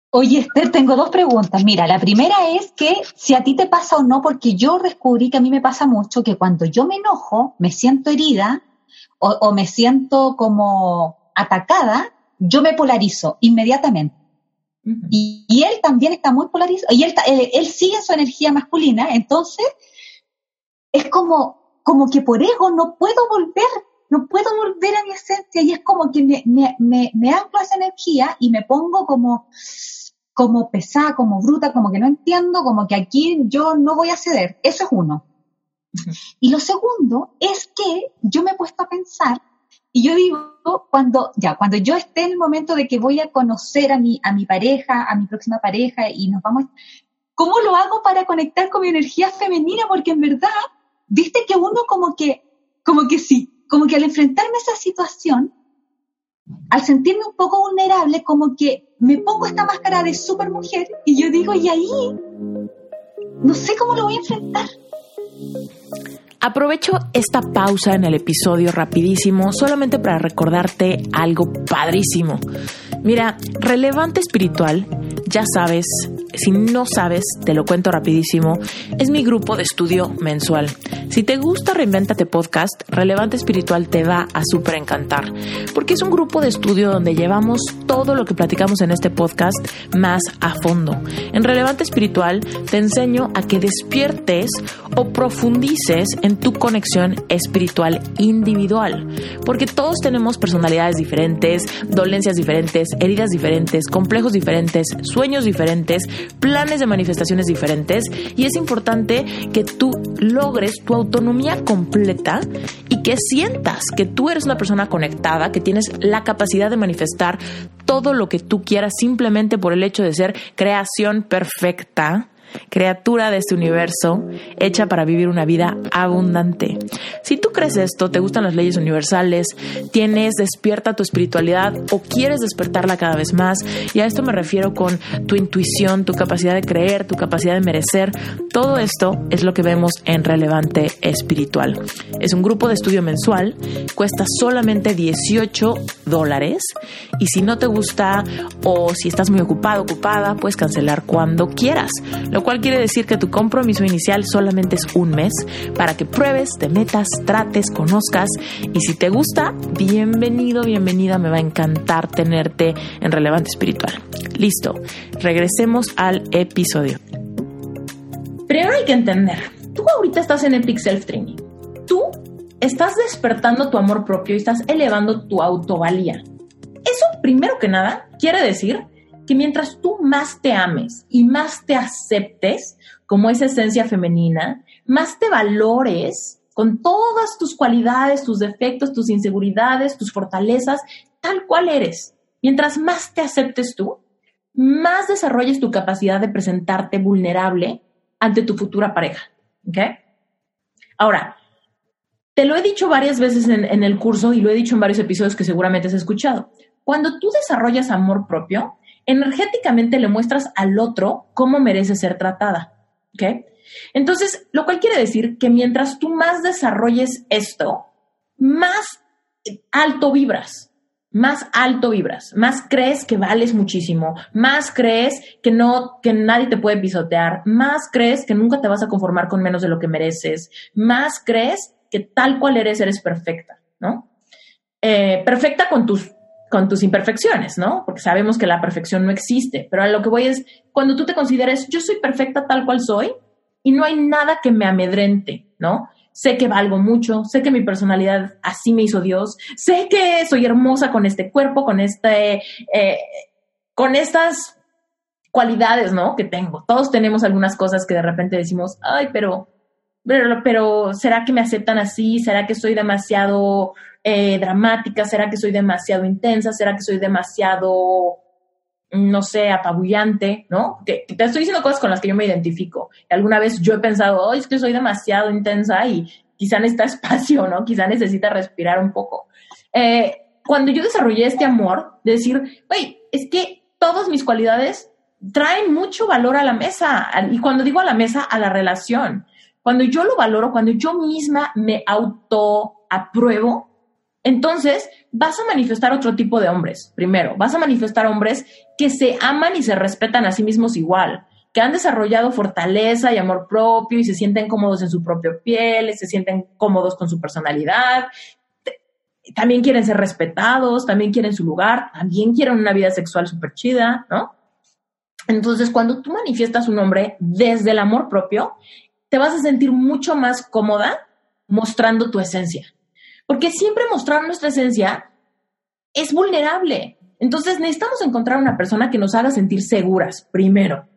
Oye, Esther, tengo dos preguntas. Mira, la primera es que si a ti te pasa o no, porque yo descubrí que a mí me pasa mucho que cuando yo me enojo, me siento herida o me siento como atacada, yo me polarizo inmediatamente. y, él también está muy polarizado, y él, él, sigue su energía masculina, entonces es como, como que por ego no puedo volver, no puedo volver a mi esencia, y es como que me, me, me, anclo a esa energía y me pongo como, como pesada, como bruta, como que no entiendo, como que aquí yo no voy a ceder. Eso es uno. Y lo segundo es que yo me he puesto a pensar y yo digo, cuando, ya, cuando yo esté en el momento de que voy a conocer a mi, a mi pareja, a mi próxima pareja, y nos vamos, ¿cómo lo hago para conectar con mi energía femenina? Porque en verdad, viste que uno como que, como que sí, como que al enfrentarme a esa situación, al sentirme un poco vulnerable, como que me pongo esta máscara de super mujer y yo digo, y ahí, no sé cómo lo voy a enfrentar. Aprovecho esta pausa en el episodio rapidísimo solamente para recordarte algo padrísimo. Mira, relevante espiritual, ya sabes, si no sabes, te lo cuento rapidísimo, es mi grupo de estudio mensual. Si te gusta Reinventate Podcast, Relevante Espiritual te va a súper encantar, porque es un grupo de estudio donde llevamos todo lo que platicamos en este podcast más a fondo. En Relevante Espiritual te enseño a que despiertes o profundices en tu conexión espiritual individual, porque todos tenemos personalidades diferentes, dolencias diferentes, heridas diferentes, complejos diferentes, diferentes, planes de manifestaciones diferentes y es importante que tú logres tu autonomía completa y que sientas que tú eres una persona conectada, que tienes la capacidad de manifestar todo lo que tú quieras simplemente por el hecho de ser creación perfecta criatura de este universo, hecha para vivir una vida abundante. Si tú crees esto, te gustan las leyes universales, tienes despierta tu espiritualidad o quieres despertarla cada vez más, y a esto me refiero con tu intuición, tu capacidad de creer, tu capacidad de merecer, todo esto es lo que vemos en Relevante Espiritual. Es un grupo de estudio mensual, cuesta solamente 18 dólares, y si no te gusta o si estás muy ocupado, ocupada, puedes cancelar cuando quieras cual quiere decir que tu compromiso inicial solamente es un mes para que pruebes, te metas, trates, conozcas y si te gusta, bienvenido, bienvenida, me va a encantar tenerte en Relevante Espiritual. Listo, regresemos al episodio. Primero hay que entender, tú ahorita estás en Epic Self Training. Tú estás despertando tu amor propio y estás elevando tu autovalía. Eso, primero que nada, quiere decir que mientras tú más te ames y más te aceptes como esa esencia femenina, más te valores con todas tus cualidades, tus defectos, tus inseguridades, tus fortalezas, tal cual eres. Mientras más te aceptes tú, más desarrolles tu capacidad de presentarte vulnerable ante tu futura pareja. ¿Ok? Ahora, Te lo he dicho varias veces en, en, el curso y lo he dicho en varios episodios que seguramente has escuchado. Cuando tú desarrollas amor propio, energéticamente le muestras al otro cómo merece ser tratada. ¿Ok? Entonces, lo cual quiere decir que mientras tú más desarrolles esto, más alto vibras más alto vibras, más crees que vales muchísimo, más crees que no, que nadie te puede pisotear, más crees que nunca te vas a conformar con menos de lo que mereces, más crees que tal cual eres, eres perfecta, ¿no? Eh, perfecta con tus, con tus imperfecciones, ¿no? Porque sabemos que la perfección no existe, pero a lo que voy es, cuando tú te consideres, yo soy perfecta tal cual soy y no hay nada que me amedrente, ¿no? sé que valgo mucho, sé que mi personalidad así me hizo Dios, sé que soy hermosa con este cuerpo, con este, eh, con estas cualidades, ¿no? Que tengo. Todos tenemos algunas cosas que de repente decimos, ay, pero, pero, pero ¿será que me aceptan así? ¿Será que soy demasiado eh, dramática? ¿Será que soy demasiado intensa? ¿Será que soy demasiado no sé, apabullante, ¿no? Que, te estoy diciendo cosas con las que yo me identifico. Alguna vez yo he pensado, oh, es que soy demasiado intensa y quizá necesita espacio, ¿no? Quizá necesita respirar un poco. Eh, cuando yo desarrollé este amor, de decir, oye, es que todas mis cualidades traen mucho valor a la mesa. Y cuando digo a la mesa, a la relación. Cuando yo lo valoro, cuando yo misma me auto apruebo, entonces, vas a manifestar otro tipo de hombres. Primero, vas a manifestar hombres que se aman y se respetan a sí mismos igual, que han desarrollado fortaleza y amor propio y se sienten cómodos en su propia piel, se sienten cómodos con su personalidad. También quieren ser respetados, también quieren su lugar, también quieren una vida sexual súper chida, ¿no? Entonces, cuando tú manifiestas un hombre desde el amor propio, te vas a sentir mucho más cómoda mostrando tu esencia porque siempre mostrar nuestra esencia es vulnerable. Entonces necesitamos encontrar una persona que nos haga sentir seguras, primero.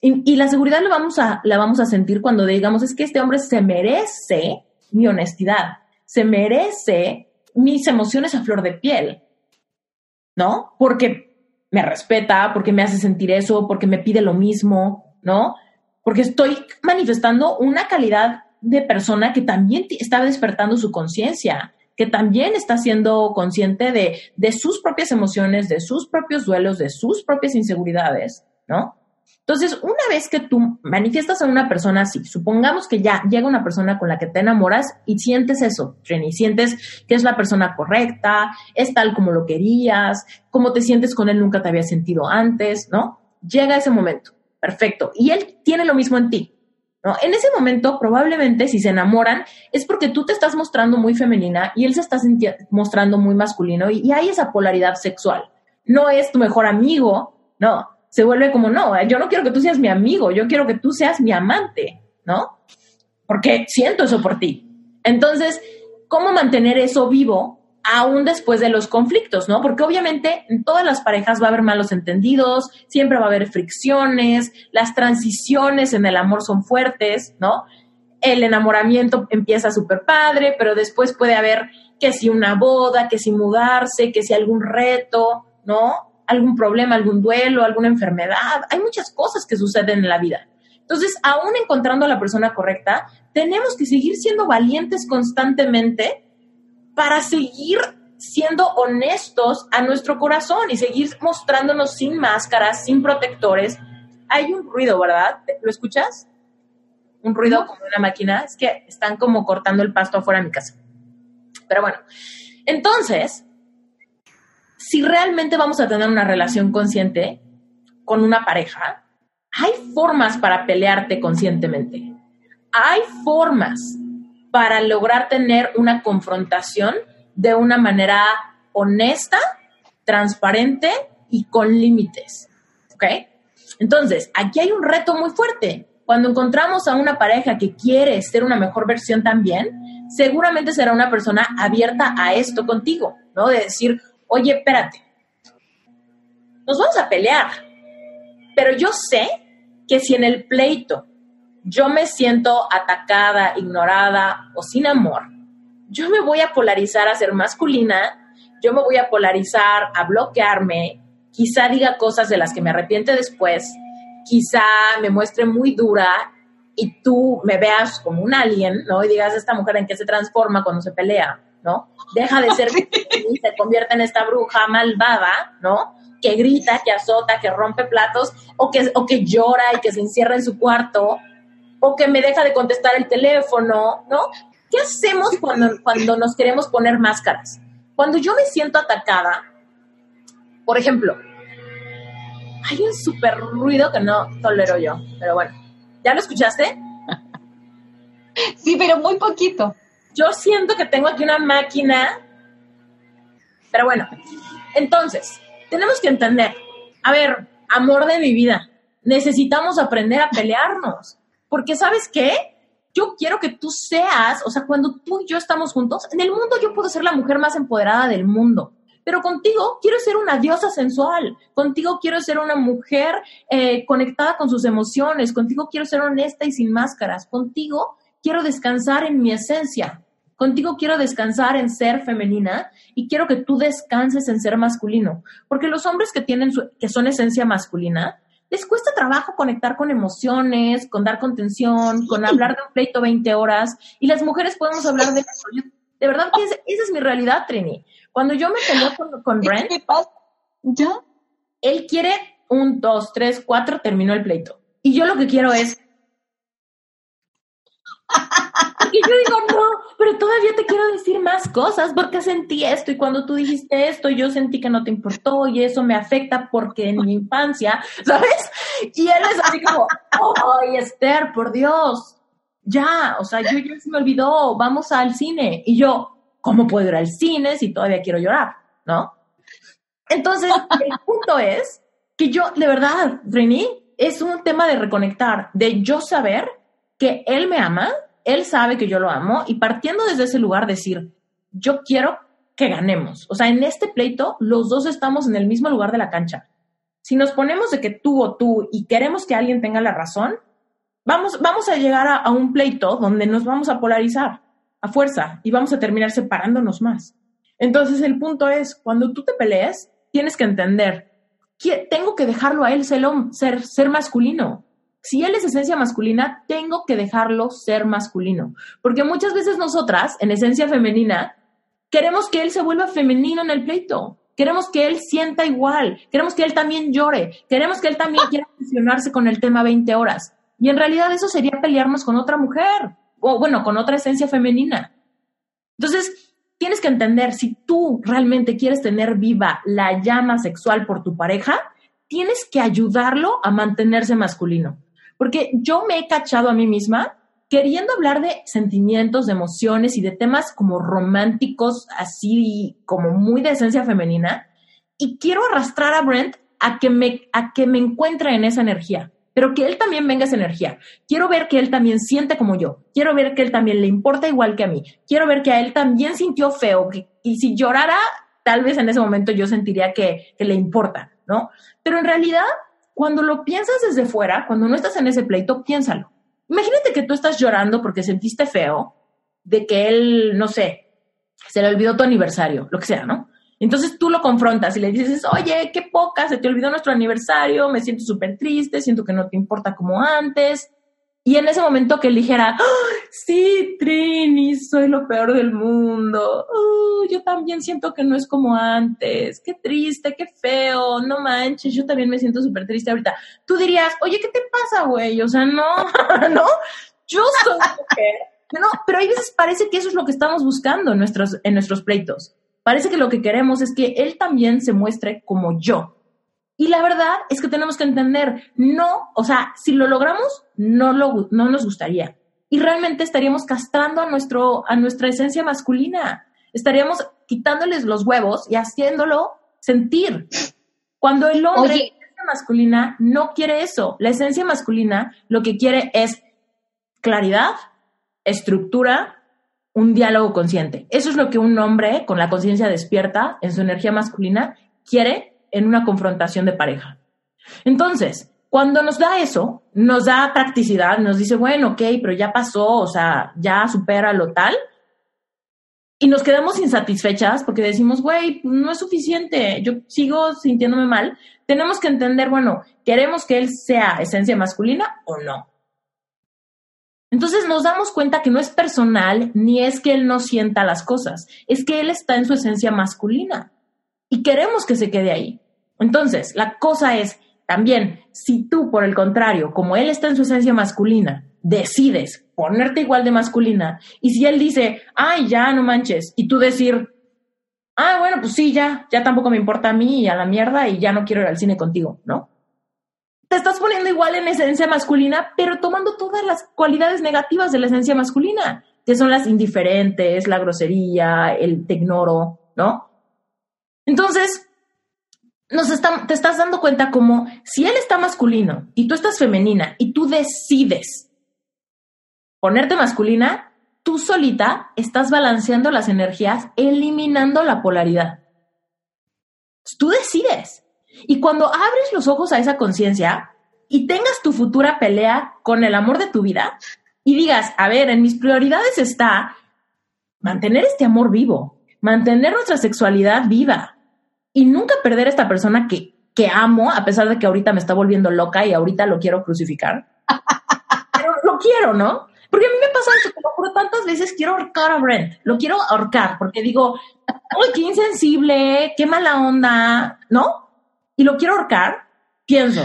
Y, la seguridad la vamos, a, la vamos a sentir cuando digamos, es que este hombre se merece mi honestidad, se merece mis emociones a flor de piel, ¿no? Porque me respeta, porque me hace sentir eso, porque me pide lo mismo, ¿no? Porque estoy manifestando una calidad de persona que también está despertando su conciencia, que también está siendo consciente de, sus propias emociones, de sus propios duelos, de sus propias inseguridades, ¿no? Entonces, una vez que tú manifiestas a una persona así, supongamos que ya llega una persona con la que te enamoras y sientes eso, Jenny, sientes que es la persona correcta, es tal como lo querías, como te sientes con él nunca te había sentido antes, ¿no? Llega ese momento, perfecto. Y él tiene lo mismo en ti. ¿no? En ese momento, probablemente, si se enamoran, es porque tú te estás mostrando muy femenina y él se está mostrando muy masculino y, hay esa polaridad sexual. No es tu mejor amigo, no. Se vuelve como, no, yo no quiero que tú seas mi amigo, yo quiero que tú seas mi amante, ¿no? Porque siento eso por ti. Entonces, ¿cómo mantener eso vivo aún después de los conflictos, ¿no? Porque obviamente en todas las parejas va a haber malos entendidos, siempre va a haber fricciones, las transiciones en el amor son fuertes, ¿no? El enamoramiento empieza súper padre, pero después puede haber que si una boda, que si mudarse, que si algún reto, ¿no? Algún problema, algún duelo, alguna enfermedad. Hay muchas cosas que suceden en la vida. Entonces, aún encontrando a la persona correcta, tenemos que seguir siendo valientes constantemente para seguir siendo honestos a nuestro corazón y seguir mostrándonos sin máscaras, sin protectores. Hay un ruido, ¿verdad? ¿Lo escuchas? Un ruido como una máquina. Es que están como cortando el pasto afuera de mi casa. Pero bueno, entonces, si realmente vamos a tener una relación consciente con una pareja, hay formas para pelearte conscientemente. Hay formas para lograr tener una confrontación de una manera honesta, transparente y con límites. ¿Ok? Entonces, aquí hay un reto muy fuerte. Cuando encontramos a una pareja que quiere ser una mejor versión también, seguramente será una persona abierta a esto contigo, ¿no? De decir, oye, espérate, nos vamos a pelear, pero yo sé que si en el pleito yo me siento atacada, ignorada o sin amor, yo me voy a polarizar a ser masculina, yo me voy a polarizar a bloquearme, quizá diga cosas de las que me arrepiente después, quizá me muestre muy dura y tú me veas como un alien, ¿no? Y digas, esta mujer en qué se transforma cuando se pelea, ¿no? Deja de ser y se convierte en esta bruja malvada, ¿no? Que grita, que azota, que rompe platos, o que, o que llora y que se encierra en su cuarto, o que me deja de contestar el teléfono, ¿no? ¿Qué hacemos cuando, cuando nos queremos poner máscaras? Cuando yo me siento atacada, por ejemplo, hay un súper ruido que no tolero yo, pero bueno, ¿ya lo escuchaste? Sí, pero muy poquito. Yo siento que tengo aquí una máquina, pero bueno, entonces, tenemos que entender, a ver, amor de mi vida, necesitamos aprender a pelearnos, porque sabes qué? Yo quiero que tú seas, o sea, cuando tú y yo estamos juntos, en el mundo yo puedo ser la mujer más empoderada del mundo. Pero contigo quiero ser una diosa sensual, contigo quiero ser una mujer eh, conectada con sus emociones, contigo quiero ser honesta y sin máscaras, contigo quiero descansar en mi esencia, contigo quiero descansar en ser femenina y quiero que tú descanses en ser masculino, porque los hombres que tienen que son esencia masculina les cuesta trabajo conectar con emociones, con dar contención, con hablar de un pleito 20 horas y las mujeres podemos hablar de eso. de verdad que esa es mi realidad, Trini. Cuando yo me peleé con, con Brent, ¿Qué pasa? ¿Ya? Él quiere un, dos, tres, cuatro, terminó el pleito. Y yo lo que quiero es. Y yo digo, no, pero todavía te quiero decir más cosas porque sentí esto y cuando tú dijiste esto yo sentí que no te importó y eso me afecta porque en mi infancia, ¿sabes? Y él es así como, ay, Esther, por Dios, ya, o sea, yo ya se me olvidó, vamos al cine. Y yo, ¿cómo puedo ir al cine si todavía quiero llorar? ¿No? Entonces, el punto es que yo, de verdad, Reni, es un tema de reconectar, de yo saber que él me ama, él sabe que yo lo amo y partiendo desde ese lugar decir, yo quiero que ganemos. O sea, en este pleito los dos estamos en el mismo lugar de la cancha. Si nos ponemos de que tú o tú y queremos que alguien tenga la razón, vamos, vamos a llegar a, un pleito donde nos vamos a polarizar a fuerza y vamos a terminar separándonos más. Entonces el punto es, cuando tú te pelees, tienes que entender, que tengo que dejarlo a él ser, ser masculino. Si él es esencia masculina, tengo que dejarlo ser masculino. Porque muchas veces nosotras, en esencia femenina, queremos que él se vuelva femenino en el pleito. Queremos que él sienta igual. Queremos que él también llore. Queremos que él también quiera fusionarse con el tema 20 horas. Y en realidad eso sería pelearnos con otra mujer o bueno, con otra esencia femenina. Entonces, tienes que entender, si tú realmente quieres tener viva la llama sexual por tu pareja, tienes que ayudarlo a mantenerse masculino. Porque yo me he cachado a mí misma queriendo hablar de sentimientos, de emociones y de temas como románticos, así como muy de esencia femenina, y quiero arrastrar a Brent a que me, a que me encuentre en esa energía pero que él también venga esa energía. Quiero ver que él también siente como yo. Quiero ver que él también le importa igual que a mí. Quiero ver que a él también sintió feo. y si llorara, tal vez en ese momento yo sentiría que, que le importa, ¿no? Pero en realidad, cuando lo piensas desde fuera, cuando no estás en ese pleito, piénsalo. Imagínate que tú estás llorando porque sentiste feo de que él, no sé, se le olvidó tu aniversario, lo que sea, ¿no? Entonces tú lo confrontas y le dices, oye, qué poca, se te olvidó nuestro aniversario, me siento súper triste, siento que no te importa como antes. Y en ese momento que él dijera, sí, Trini, soy lo peor del mundo. Uh, yo también siento que no es como antes. Qué triste, qué feo. No manches, yo también me siento súper triste ahorita. Tú dirías, oye, ¿qué te pasa, güey? O sea, no, ¿no? Yo soy. No, pero hay veces parece que eso es lo que estamos buscando en nuestros, en nuestros pleitos Parece que lo que queremos es que él también se muestre como yo. Y la verdad es que tenemos que entender, no, o sea, si lo logramos, no, lo, no nos gustaría. Y realmente estaríamos castrando a, nuestro, a nuestra esencia masculina. Estaríamos quitándoles los huevos y haciéndolo sentir. Cuando el hombre, la esencia masculina, no quiere eso. La esencia masculina lo que quiere es claridad, estructura, un diálogo consciente. Eso es lo que un hombre con la conciencia despierta en su energía masculina quiere en una confrontación de pareja. Entonces, cuando nos da eso, nos da practicidad, nos dice, bueno, ok, pero ya pasó, o sea, ya supera lo tal, y nos quedamos insatisfechas porque decimos, güey, no es suficiente, yo sigo sintiéndome mal, tenemos que entender, bueno, ¿queremos que él sea esencia masculina o no? Entonces nos damos cuenta que no es personal ni es que él no sienta las cosas, es que él está en su esencia masculina y queremos que se quede ahí. Entonces, la cosa es también, si tú, por el contrario, como él está en su esencia masculina, decides ponerte igual de masculina, y si él dice, ay, ya, no manches, y tú decir, ah, bueno, pues sí, ya, ya tampoco me importa a mí y a la mierda y ya no quiero ir al cine contigo, ¿no? Te estás poniendo igual en esencia masculina, pero tomando todas las cualidades negativas de la esencia masculina, que son las indiferentes, la grosería, el te ignoro, ¿no? Entonces, nos te estás dando cuenta como si él está masculino y tú estás femenina y tú decides ponerte masculina, tú solita estás balanceando las energías, eliminando la polaridad. Tú decides. Y cuando abres los ojos a esa conciencia y tengas tu futura pelea con el amor de tu vida y digas, a ver, en mis prioridades está mantener este amor vivo, mantener nuestra sexualidad viva, y nunca perder a esta persona que, que amo, a pesar de que ahorita me está volviendo loca y ahorita lo quiero crucificar. Pero lo quiero, ¿no? Porque a mí me pasa eso, te tantas veces quiero ahorcar a Brent. Lo quiero ahorcar porque digo, uy, qué insensible, qué mala onda, ¿no? Y lo quiero ahorcar, pienso,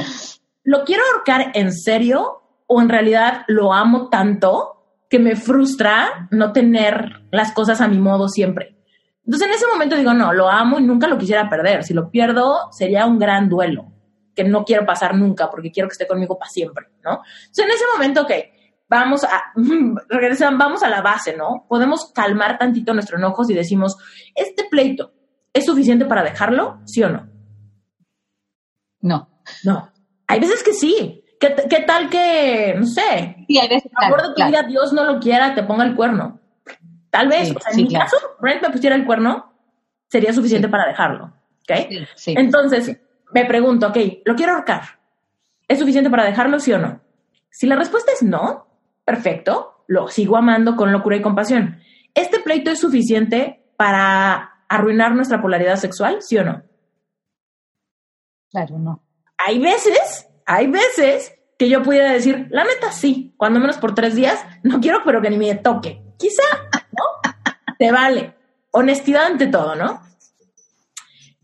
¿lo quiero ahorcar en serio o en realidad lo amo tanto que me frustra no tener las cosas a mi modo siempre? Entonces en ese momento digo, no, lo amo y nunca lo quisiera perder. Si lo pierdo, sería un gran duelo que no quiero pasar nunca porque quiero que esté conmigo para siempre, ¿no? Entonces en ese momento, ok, vamos a, regresan, vamos a la base, ¿no? Podemos calmar tantito nuestros enojos y decimos, ¿este pleito es suficiente para dejarlo? ¿Sí o no? No. No. Hay veces que sí. ¿Qué, qué tal que, no sé, sí, hay veces, tu vida Dios no lo quiera, te ponga el cuerno? Tal vez, en mi caso, Brent me pusiera el cuerno, sería suficiente para dejarlo. ¿Ok? Entonces, me pregunto, ok, ¿lo quiero ahorcar? ¿Es suficiente para dejarlo, sí o no? Si la respuesta es no, perfecto, lo sigo amando con locura y compasión. ¿Este pleito es suficiente para arruinar nuestra polaridad sexual, sí o no? Claro, no. Hay veces, hay veces que yo pudiera decir, la neta sí, cuando menos por tres días, no quiero, pero que ni me toque. Quizá te vale. Honestidad ante todo, ¿no?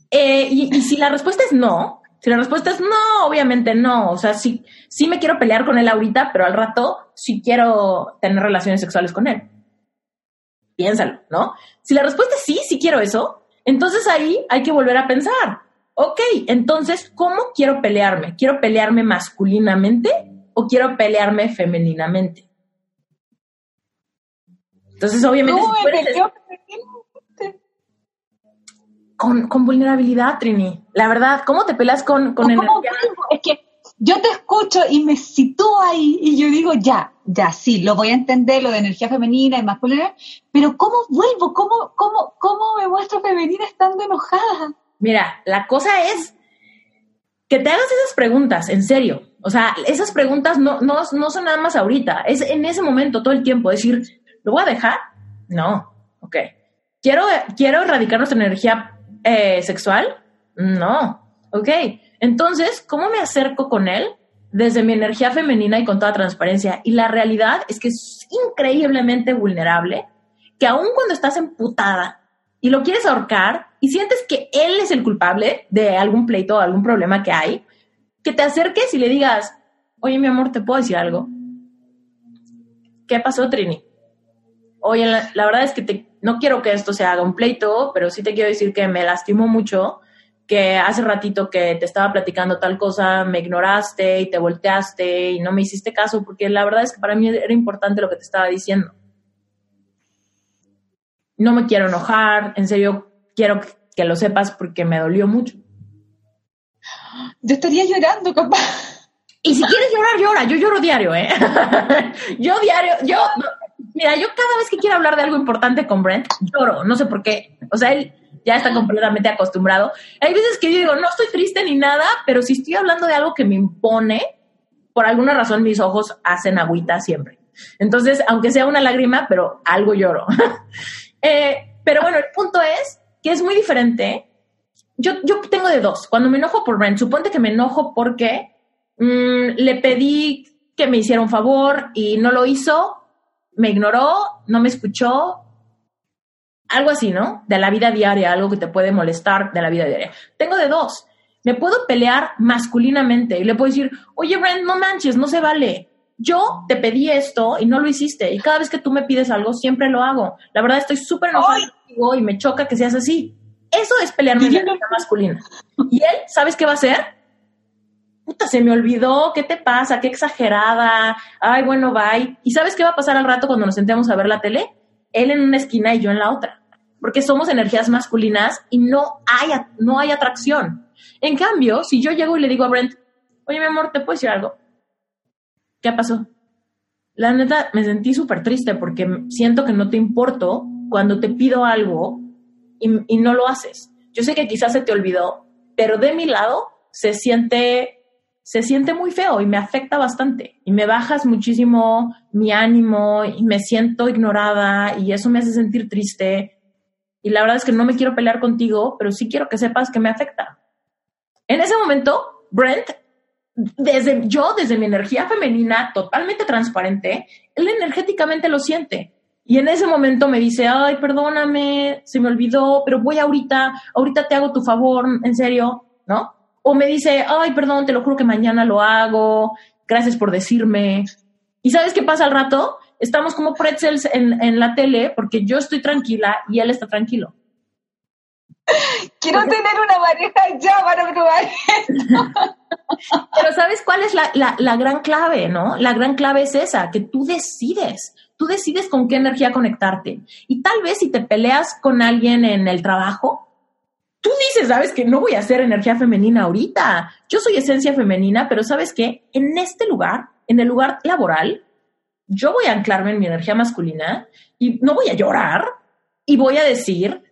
Eh, y, si la respuesta es no, si la respuesta es no, obviamente no. O sea, sí, sí me quiero pelear con él ahorita, pero al rato sí quiero tener relaciones sexuales con él. Piénsalo, ¿no? Si la respuesta es sí, sí quiero eso, entonces ahí hay que volver a pensar. Ok, entonces, ¿cómo quiero pelearme? ¿Quiero pelearme masculinamente o quiero pelearme femeninamente? Entonces, obviamente, con, con, vulnerabilidad, Trini. La verdad, ¿cómo te pelas con, con energía? Es que yo te escucho y me sitúo ahí y yo digo, ya, ya, sí, lo voy a entender, lo de energía femenina y masculina, pero ¿cómo vuelvo? ¿Cómo, cómo, cómo me muestro femenina estando enojada? Mira, la cosa es que te hagas esas preguntas, en serio. O sea, esas preguntas no, no, no son nada más ahorita, es en ese momento, todo el tiempo, decir, ¿Lo voy a dejar? No. Ok. ¿Quiero, quiero erradicar nuestra energía eh, sexual? No. Ok. Entonces, ¿cómo me acerco con él? Desde mi energía femenina y con toda transparencia. Y la realidad es que es increíblemente vulnerable, que aun cuando estás emputada y lo quieres ahorcar y sientes que él es el culpable de algún pleito o algún problema que hay, que te acerques y le digas, oye mi amor, ¿te puedo decir algo? ¿Qué pasó, Trini? Oye, la, verdad es que no quiero que esto se haga un pleito, pero sí te quiero decir que me lastimó mucho, que hace ratito que te estaba platicando tal cosa, me ignoraste y te volteaste y no me hiciste caso, porque la verdad es que para mí era importante lo que te estaba diciendo. No me quiero enojar, en serio, quiero que lo sepas porque me dolió mucho. Yo estaría llorando, capaz. Y si quieres llorar, llora. Yo lloro diario, ¿eh? yo diario, yo, Mira, yo cada vez que quiero hablar de algo importante con Brent, lloro, no sé por qué. O sea, él ya está completamente acostumbrado. Hay veces que yo digo, no estoy triste ni nada, pero si estoy hablando de algo que me impone, por alguna razón mis ojos hacen agüita siempre. Entonces, aunque sea una lágrima, pero algo lloro. Eh, pero bueno, el punto es que es muy diferente. Yo, yo tengo de dos. Cuando me enojo por Brent, suponte que me enojo porque mm, le pedí que me hiciera un favor y no lo hizo, me ignoró, no me escuchó, algo así, ¿no? De la vida diaria, algo que te puede molestar de la vida diaria. Tengo de dos. Me puedo pelear masculinamente y le puedo decir, oye, Brent, no manches, no se vale. Yo te pedí esto y no lo hiciste. Y cada vez que tú me pides algo, siempre lo hago. La verdad, estoy súper enojada contigo y me choca que seas así. Eso es pelearme de la masculina. Y él, ¿sabes qué va a hacer? Puta, se me olvidó, ¿qué te pasa? Qué exagerada. Ay, bueno, bye. ¿Y sabes qué va a pasar al rato cuando nos sentemos a ver la tele? Él en una esquina y yo en la otra porque somos energías masculinas y no hay, no hay atracción. En cambio, si yo llego y le digo a Brent, oye, mi amor, ¿te puedo decir algo? ¿Qué pasó? La neta, me sentí súper triste porque siento que no te importo cuando te pido algo y, y no lo haces. Yo sé que quizás se te olvidó, pero de mi lado se siente se siente muy feo y me afecta bastante y me bajas muchísimo mi ánimo y me siento ignorada y eso me hace sentir triste y la verdad es que no me quiero pelear contigo, pero sí quiero que sepas que me afecta. En ese momento, Brent, desde yo, desde mi energía femenina totalmente transparente, él energéticamente lo siente. Y en ese momento me dice, ay, perdóname, se me olvidó, pero voy ahorita, ahorita te hago tu favor, en serio, ¿no? O me dice, ay, perdón, te lo juro que mañana lo hago, gracias por decirme. ¿Y sabes qué pasa al rato? estamos como pretzels en, la tele porque yo estoy tranquila y él está tranquilo. Quiero tener una pareja ya para probar Pero ¿sabes cuál es la, la, gran clave, no? La gran clave es esa, que tú decides. Tú decides con qué energía conectarte. Y tal vez si te peleas con alguien en el trabajo, tú dices, ¿sabes que No voy a hacer energía femenina ahorita. Yo soy esencia femenina, pero ¿sabes qué? En este lugar, en el lugar laboral, yo voy a anclarme en mi energía masculina y no voy a llorar y voy a decir,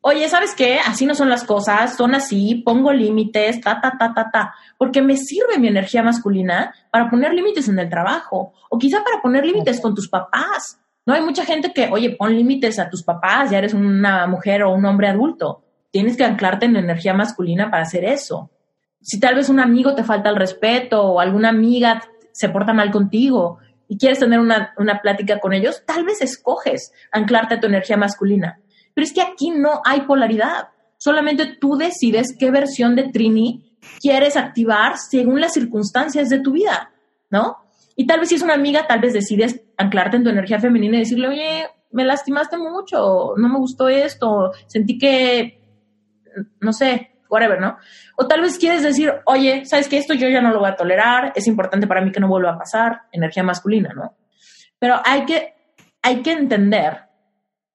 oye, ¿sabes qué? Así no son las cosas, son así, pongo límites, ta, ta, ta, ta, ta, porque me sirve mi energía masculina para poner límites en el trabajo o quizá para poner límites con tus papás. No hay mucha gente que, oye, pon límites a tus papás, ya eres una mujer o un hombre adulto. Tienes que anclarte en la energía masculina para hacer eso. Si tal vez un amigo te falta el respeto o alguna amiga se porta mal contigo, y quieres tener una, plática con ellos, tal vez escoges anclarte a tu energía masculina. Pero es que aquí no hay polaridad. Solamente tú decides qué versión de Trini quieres activar según las circunstancias de tu vida, ¿no? Y tal vez si es una amiga, tal vez decides anclarte en tu energía femenina y decirle, oye, me lastimaste mucho, no me gustó esto, sentí que, no sé, whatever, ¿no? O tal vez quieres decir, oye, ¿sabes que Esto yo ya no lo voy a tolerar, es importante para mí que no vuelva a pasar, energía masculina, ¿no? Pero hay que, hay que entender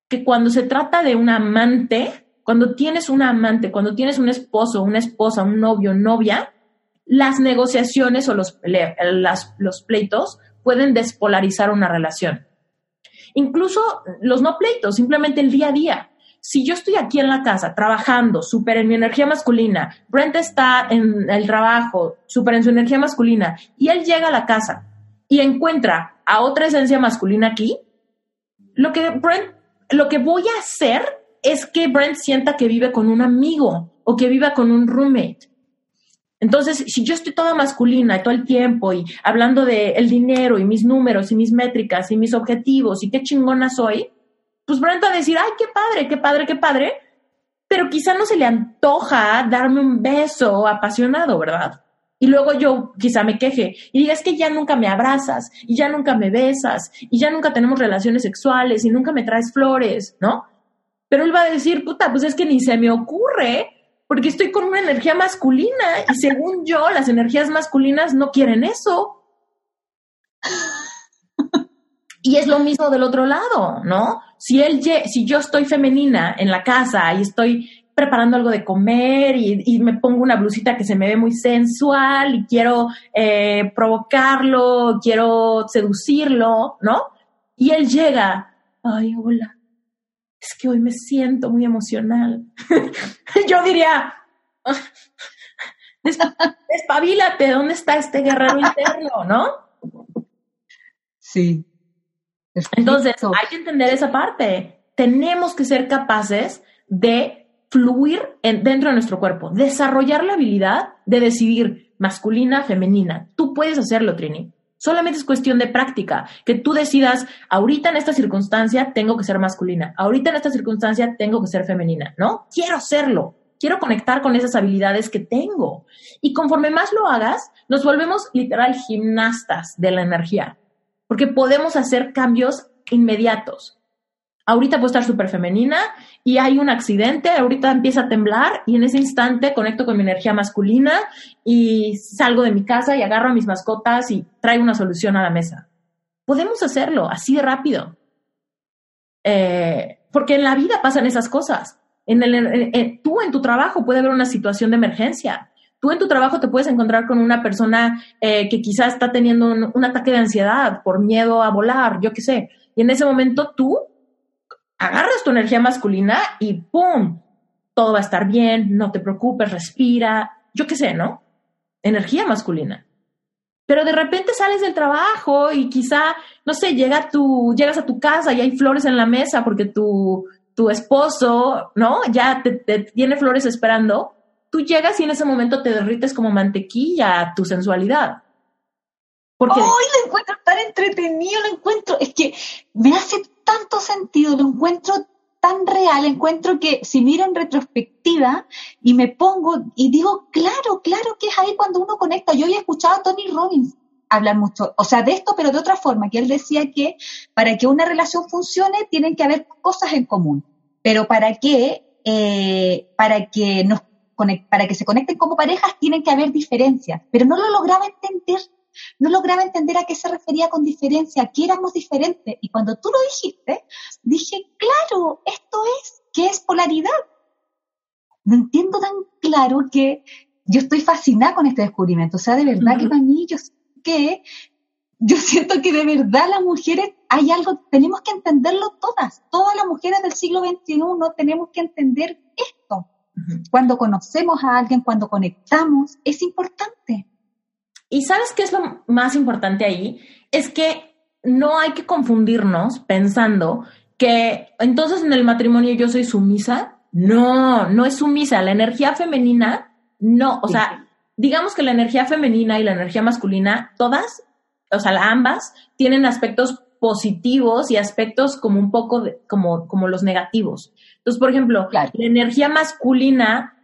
que cuando se trata de un amante, cuando tienes un amante, cuando tienes un esposo, una esposa, un novio, novia, las negociaciones o los, los pleitos pueden despolarizar una relación. Incluso los no pleitos, simplemente el día a día si yo estoy aquí en la casa trabajando súper en mi energía masculina, Brent está en el trabajo súper en su energía masculina y él llega a la casa y encuentra a otra esencia masculina aquí, lo que Brent, lo que voy a hacer es que Brent sienta que vive con un amigo o que viva con un roommate. Entonces, si yo estoy toda masculina todo el tiempo y hablando de el dinero y mis números y mis métricas y mis objetivos y qué chingona soy, pues Brent va a decir, ay, qué padre, qué padre, qué padre, pero quizá no se le antoja darme un beso apasionado, ¿verdad? Y luego yo quizá me queje y diga, es que ya nunca me abrazas y ya nunca me besas y ya nunca tenemos relaciones sexuales y nunca me traes flores, ¿no? Pero él va a decir, puta, pues es que ni se me ocurre porque estoy con una energía masculina y según yo las energías masculinas no quieren eso. Y es lo mismo del otro lado, ¿no? Si él, si yo estoy femenina en la casa y estoy preparando algo de comer y, me pongo una blusita que se me ve muy sensual y quiero eh, provocarlo, quiero seducirlo, ¿no? Y él llega, ay, hola, es que hoy me siento muy emocional. yo diría, despabilate, ¿dónde está este guerrero interno, no? Sí. Entonces, hay que entender esa parte. Tenemos que ser capaces de fluir dentro de nuestro cuerpo, desarrollar la habilidad de decidir masculina, femenina. Tú puedes hacerlo, Trini. Solamente es cuestión de práctica, que tú decidas, ahorita en esta circunstancia tengo que ser masculina, ahorita en esta circunstancia tengo que ser femenina, ¿no? Quiero serlo, quiero conectar con esas habilidades que tengo. Y conforme más lo hagas, nos volvemos literal gimnastas de la energía, porque podemos hacer cambios inmediatos. Ahorita puedo estar súper femenina y hay un accidente, ahorita empieza a temblar y en ese instante conecto con mi energía masculina y salgo de mi casa y agarro a mis mascotas y traigo una solución a la mesa. Podemos hacerlo así de rápido. Eh, porque en la vida pasan esas cosas. En el, tú en tu trabajo puede haber una situación de emergencia. Tú en tu trabajo te puedes encontrar con una persona eh, que quizás está teniendo un, ataque de ansiedad por miedo a volar, yo qué sé. Y en ese momento tú agarras tu energía masculina y ¡pum! Todo va a estar bien, no te preocupes, respira, yo qué sé, ¿no? Energía masculina. Pero de repente sales del trabajo y quizá, no sé, llega llegas a tu casa y hay flores en la mesa porque tu, tu esposo, ¿no? Ya te, tiene flores esperando. Tú llegas y en ese momento te derrites como mantequilla tu sensualidad. Porque... ¡Ay, lo encuentro tan entretenido! Lo encuentro. Es que me hace tanto sentido, lo encuentro tan real, encuentro que si miro en retrospectiva y me pongo y digo, claro, claro que es ahí cuando uno conecta. Yo había escuchado a Tony Robbins hablar mucho, o sea, de esto, pero de otra forma, que él decía que para que una relación funcione tienen que haber cosas en común, pero para que, eh, para que nos para que se conecten como parejas tienen que haber diferencias, pero no lo lograba entender no lograba entender a qué se refería con diferencia, que éramos diferentes. Y cuando tú lo dijiste, dije, claro, esto es, ¿qué es polaridad? No entiendo tan claro que yo estoy fascinada con este descubrimiento. O sea, de verdad que para mí yo que yo siento que de verdad las mujeres hay algo, tenemos que entenderlo todas, todas las mujeres del siglo XXI tenemos que entender esto. Cuando conocemos a alguien, cuando conectamos, es importante. Y sabes qué es lo más importante ahí? Es que no hay que confundirnos pensando que entonces en el matrimonio yo soy sumisa. No, no es sumisa. La energía femenina, no. O sea, digamos que la energía femenina y la energía masculina, todas, o sea, ambas, tienen aspectos positivos y aspectos como un poco como, como los negativos. Entonces, por ejemplo, la energía masculina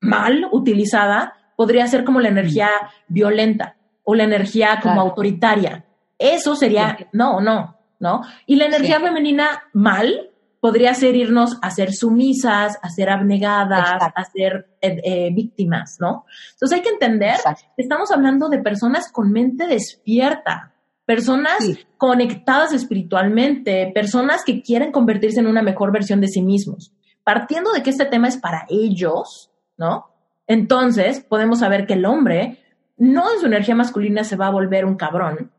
mal utilizada podría ser como la energía violenta o la energía como autoritaria. Eso sería, no, no, ¿no? Y la energía femenina mal podría ser irnos a ser sumisas, a ser abnegadas, a ser eh, eh, víctimas, ¿no? Entonces hay que entender que estamos hablando de personas con mente despierta, personas conectadas espiritualmente, personas que quieren convertirse en una mejor versión de sí mismos. Partiendo de que este tema es para ellos, ¿no? Entonces, podemos saber que el hombre no en su energía masculina se va a volver un cabrón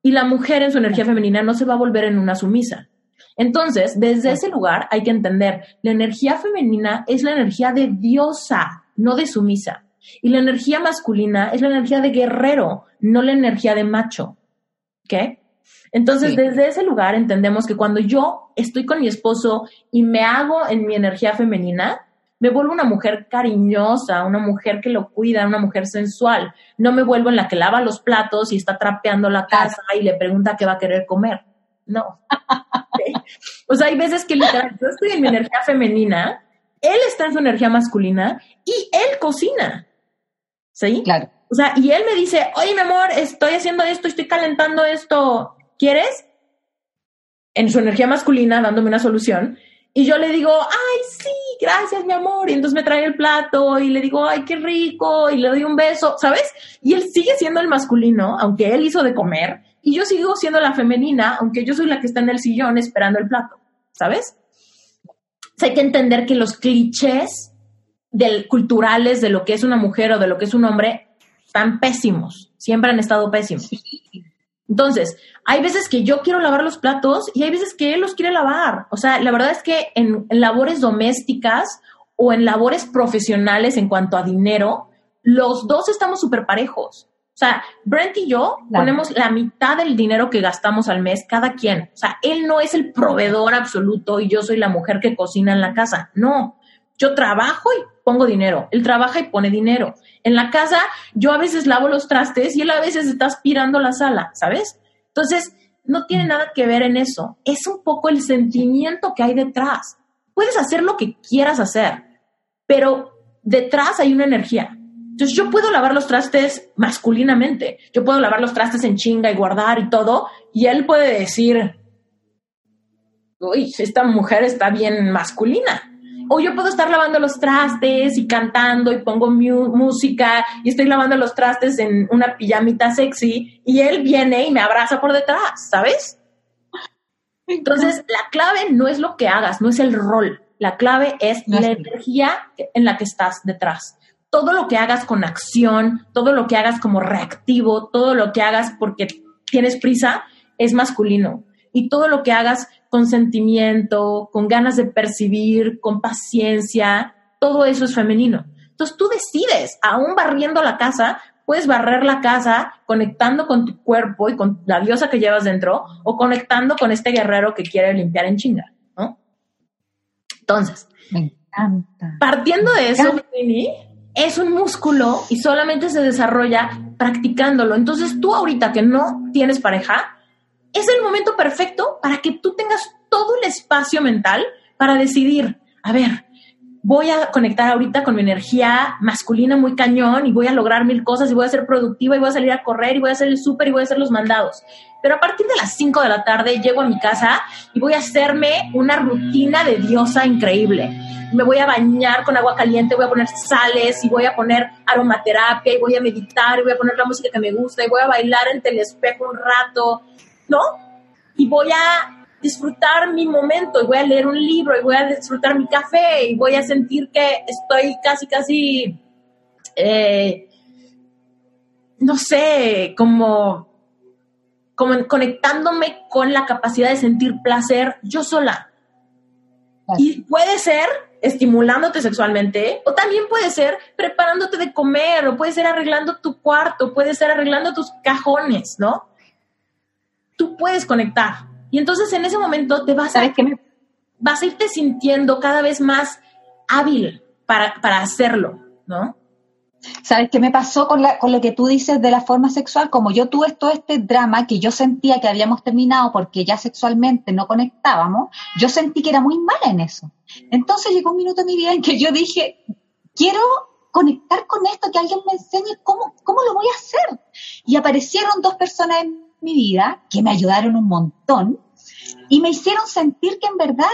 y la mujer en su energía femenina no se va a volver en una sumisa. Entonces, desde ese lugar hay que entender, la energía femenina es la energía de diosa, no de sumisa. Y la energía masculina es la energía de guerrero, no la energía de macho. ¿Qué? Entonces, desde ese lugar entendemos que cuando yo estoy con mi esposo y me hago en mi energía femenina, me vuelvo una mujer cariñosa, una mujer que lo cuida, una mujer sensual. No me vuelvo en la que lava los platos y está trapeando la casa y le pregunta qué va a querer comer. No. O sea, hay veces que literal, yo estoy en mi energía femenina, él está en su energía masculina y él cocina. ¿Sí? Claro. O sea, y él me dice, oye, mi amor, estoy haciendo esto, estoy calentando esto, ¿quieres? En su energía masculina, dándome una solución. Y yo le digo, ay, sí, gracias, mi amor. Y entonces me trae el plato y le digo, ay, qué rico. Y le doy un beso, ¿sabes? Y él sigue siendo el masculino, aunque él hizo de comer. Y yo sigo siendo la femenina, aunque yo soy la que está en el sillón esperando el plato, ¿sabes? hay que entender que los clichés del, culturales de lo que es una mujer o de lo que es un hombre están pésimos. Siempre han estado pésimos. Entonces, hay veces que yo quiero lavar los platos y hay veces que él los quiere lavar. O sea, la verdad es que en, labores domésticas o en labores profesionales en cuanto a dinero, los dos estamos súper parejos. O sea, Brent y yo ponemos la mitad del dinero que gastamos al mes cada quien. O sea, él no es el proveedor absoluto y yo soy la mujer que cocina en la casa. No, yo trabajo y pongo dinero. Él trabaja y pone dinero. En la casa, yo a veces lavo los trastes y él a veces está aspirando la sala, ¿sabes? Entonces, no tiene nada que ver en eso. Es un poco el sentimiento que hay detrás. Puedes hacer lo que quieras hacer, pero detrás hay una energía. Entonces yo puedo lavar los trastes masculinamente, yo puedo lavar los trastes en chinga y guardar y todo, y él puede decir, uy, esta mujer está bien masculina. O yo puedo estar lavando los trastes y cantando y pongo música y estoy lavando los trastes en una pijamita sexy y él viene y me abraza por detrás, ¿sabes? Entonces, la clave no es lo que hagas, no es el rol. La clave es la energía en la que estás detrás. Todo lo que hagas con acción, todo lo que hagas como reactivo, todo lo que hagas porque tienes prisa, es masculino. Y todo lo que hagas con sentimiento, con ganas de percibir, con paciencia, todo eso es femenino. Entonces tú decides, aún barriendo la casa, puedes barrer la casa conectando con tu cuerpo y con la diosa que llevas dentro o conectando con este guerrero que quiere limpiar en chinga, ¿no? Entonces, me encanta. Partiendo de eso, es un músculo y solamente se desarrolla practicándolo. Entonces tú ahorita que no tienes pareja, es el momento perfecto para que tú tengas todo el espacio mental para decidir, a ver, voy a conectar ahorita con mi energía masculina muy cañón y voy a lograr mil cosas y voy a ser productiva y voy a salir a correr y voy a hacer el súper y voy a hacer los mandados. Pero a partir de las 5 de la tarde llego a mi casa y voy a hacerme una rutina de diosa increíble. Me voy a bañar con agua caliente, voy a poner sales y voy a poner aromaterapia y voy a meditar y voy a poner la música que me gusta y voy a bailar ante el espejo un rato ¿no? Y voy a disfrutar mi momento y voy a leer un libro y voy a disfrutar mi café y voy a sentir que estoy casi, casi, eh, no sé, como, como conectándome con la capacidad de sentir placer yo sola. Y puede ser estimulándote sexualmente, o también puede ser preparándote de comer, o puede ser arreglando tu cuarto, puede ser arreglando tus cajones, ¿no? Tú puedes conectar. Y entonces en ese momento te vas a, vas a irte sintiendo cada vez más hábil para, hacerlo, ¿no? ¿Sabes qué me pasó con, con lo que tú dices de la forma sexual? Como yo tuve todo este drama que yo sentía que habíamos terminado porque ya sexualmente no conectábamos, yo sentí que era muy mala en eso. Entonces llegó un minuto en mi vida en que yo dije, quiero conectar con esto, que alguien me enseñe cómo, cómo lo voy a hacer. Y aparecieron dos personas en mi vida que me ayudaron un montón y me hicieron sentir que en verdad,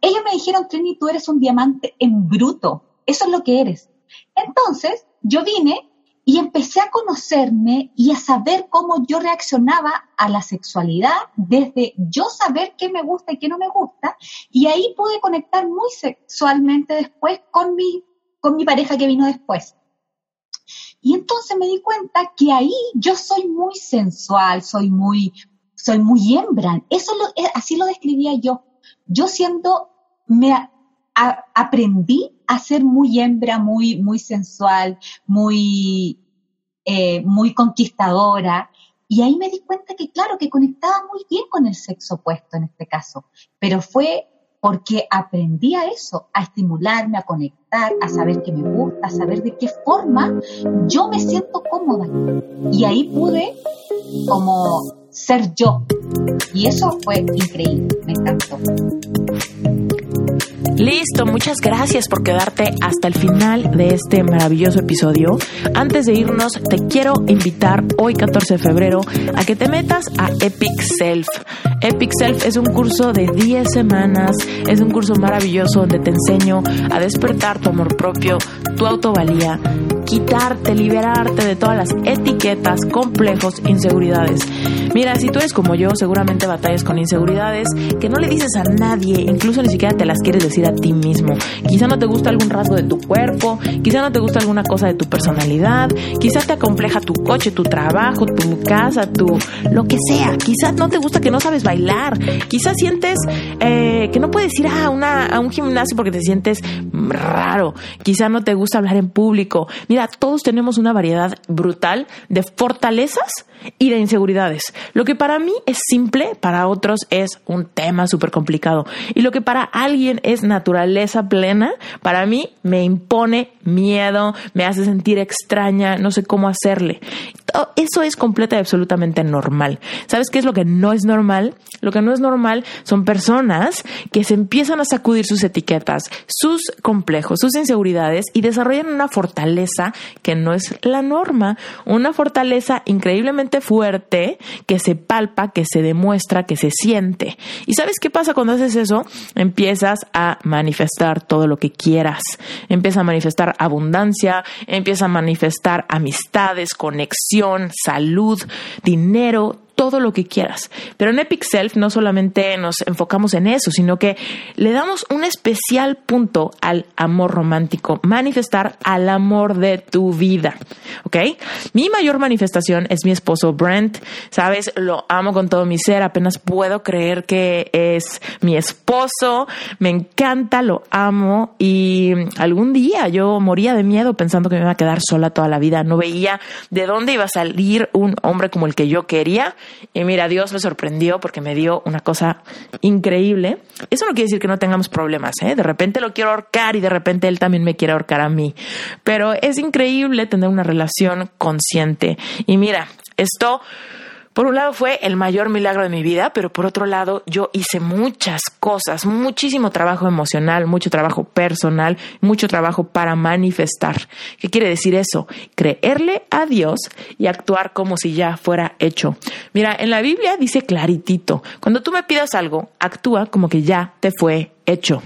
ellos me dijeron, Trini, tú eres un diamante en bruto, eso es lo que eres. Entonces, yo vine y empecé a conocerme y a saber cómo yo reaccionaba a la sexualidad desde yo saber qué me gusta y qué no me gusta y ahí pude conectar muy sexualmente después con mi, con mi pareja que vino después. Y entonces me di cuenta que ahí yo soy muy sensual, soy muy, soy muy hembra. Eso lo, eh, así lo describía yo. Yo siendo, me aprendí a ser muy hembra, muy, muy sensual, muy, eh, muy conquistadora. Y ahí me di cuenta que, claro, que conectaba muy bien con el sexo opuesto en este caso, pero fue porque aprendí a eso, a estimularme, a conectar, a saber qué me gusta, a saber de qué forma yo me siento cómoda. Y ahí pude como ser yo. Y eso fue increíble, me encantó. Listo, muchas gracias por quedarte hasta el final de este maravilloso episodio. Antes de irnos, te quiero invitar hoy 14 de febrero a que te metas a Epic Self. Epic Self es un curso de 10 semanas, es un curso maravilloso donde te enseño a despertar tu amor propio, tu autovalía, quitarte, liberarte de todas las etiquetas, complejos, inseguridades. Mira, si tú eres como yo, seguramente batallas con inseguridades que no le dices a nadie, incluso ni siquiera te las quieres decir a ti mismo. Quizá no te gusta algún rasgo de tu cuerpo, quizá no te gusta alguna cosa de tu personalidad, quizá te acompleja tu coche, tu trabajo, tu casa, tu lo que sea. Quizás no te gusta que no sabes bailar, quizás sientes eh, que no puedes ir a, una, a un gimnasio porque te sientes raro, quizá no te gusta hablar en público. Mira, todos tenemos una variedad brutal de fortalezas y de inseguridades. Lo que para mí es simple, para otros es un tema súper complicado. Y lo que para alguien es naturaleza plena, para mí me impone miedo, me hace sentir extraña, no sé cómo hacerle. Eso es completa y absolutamente normal. ¿Sabes qué es lo que no es normal? Lo que no es normal son personas que se empiezan a sacudir sus etiquetas, sus complejos, sus inseguridades y desarrollan una fortaleza que no es la norma, una fortaleza increíblemente fuerte que se palpa, que se demuestra, que se siente. ¿Y sabes qué pasa cuando haces eso? Empiezas a manifestar todo lo que quieras. Empieza a manifestar abundancia, empieza a manifestar amistades, conexión, salud, dinero, todo lo que quieras. Pero en Epic Self no solamente nos enfocamos en eso, sino que le damos un especial punto al amor romántico, manifestar al amor de tu vida. ¿Ok? Mi mayor manifestación es mi esposo Brent. Sabes, lo amo con todo mi ser. Apenas puedo creer que es mi esposo. Me encanta, lo amo. Y algún día yo moría de miedo pensando que me iba a quedar sola toda la vida. No veía de dónde iba a salir un hombre como el que yo quería. Y mira, Dios me sorprendió porque me dio una cosa increíble. Eso no quiere decir que no tengamos problemas, ¿eh? De repente lo quiero ahorcar y de repente él también me quiere ahorcar a mí. Pero es increíble tener una relación consciente. Y mira, esto por un lado fue el mayor milagro de mi vida, pero por otro lado yo hice muchas cosas, muchísimo trabajo emocional, mucho trabajo personal, mucho trabajo para manifestar. ¿Qué quiere decir eso? Creerle a Dios y actuar como si ya fuera hecho. Mira, en la Biblia dice claritito, cuando tú me pidas algo, actúa como que ya te fue hecho.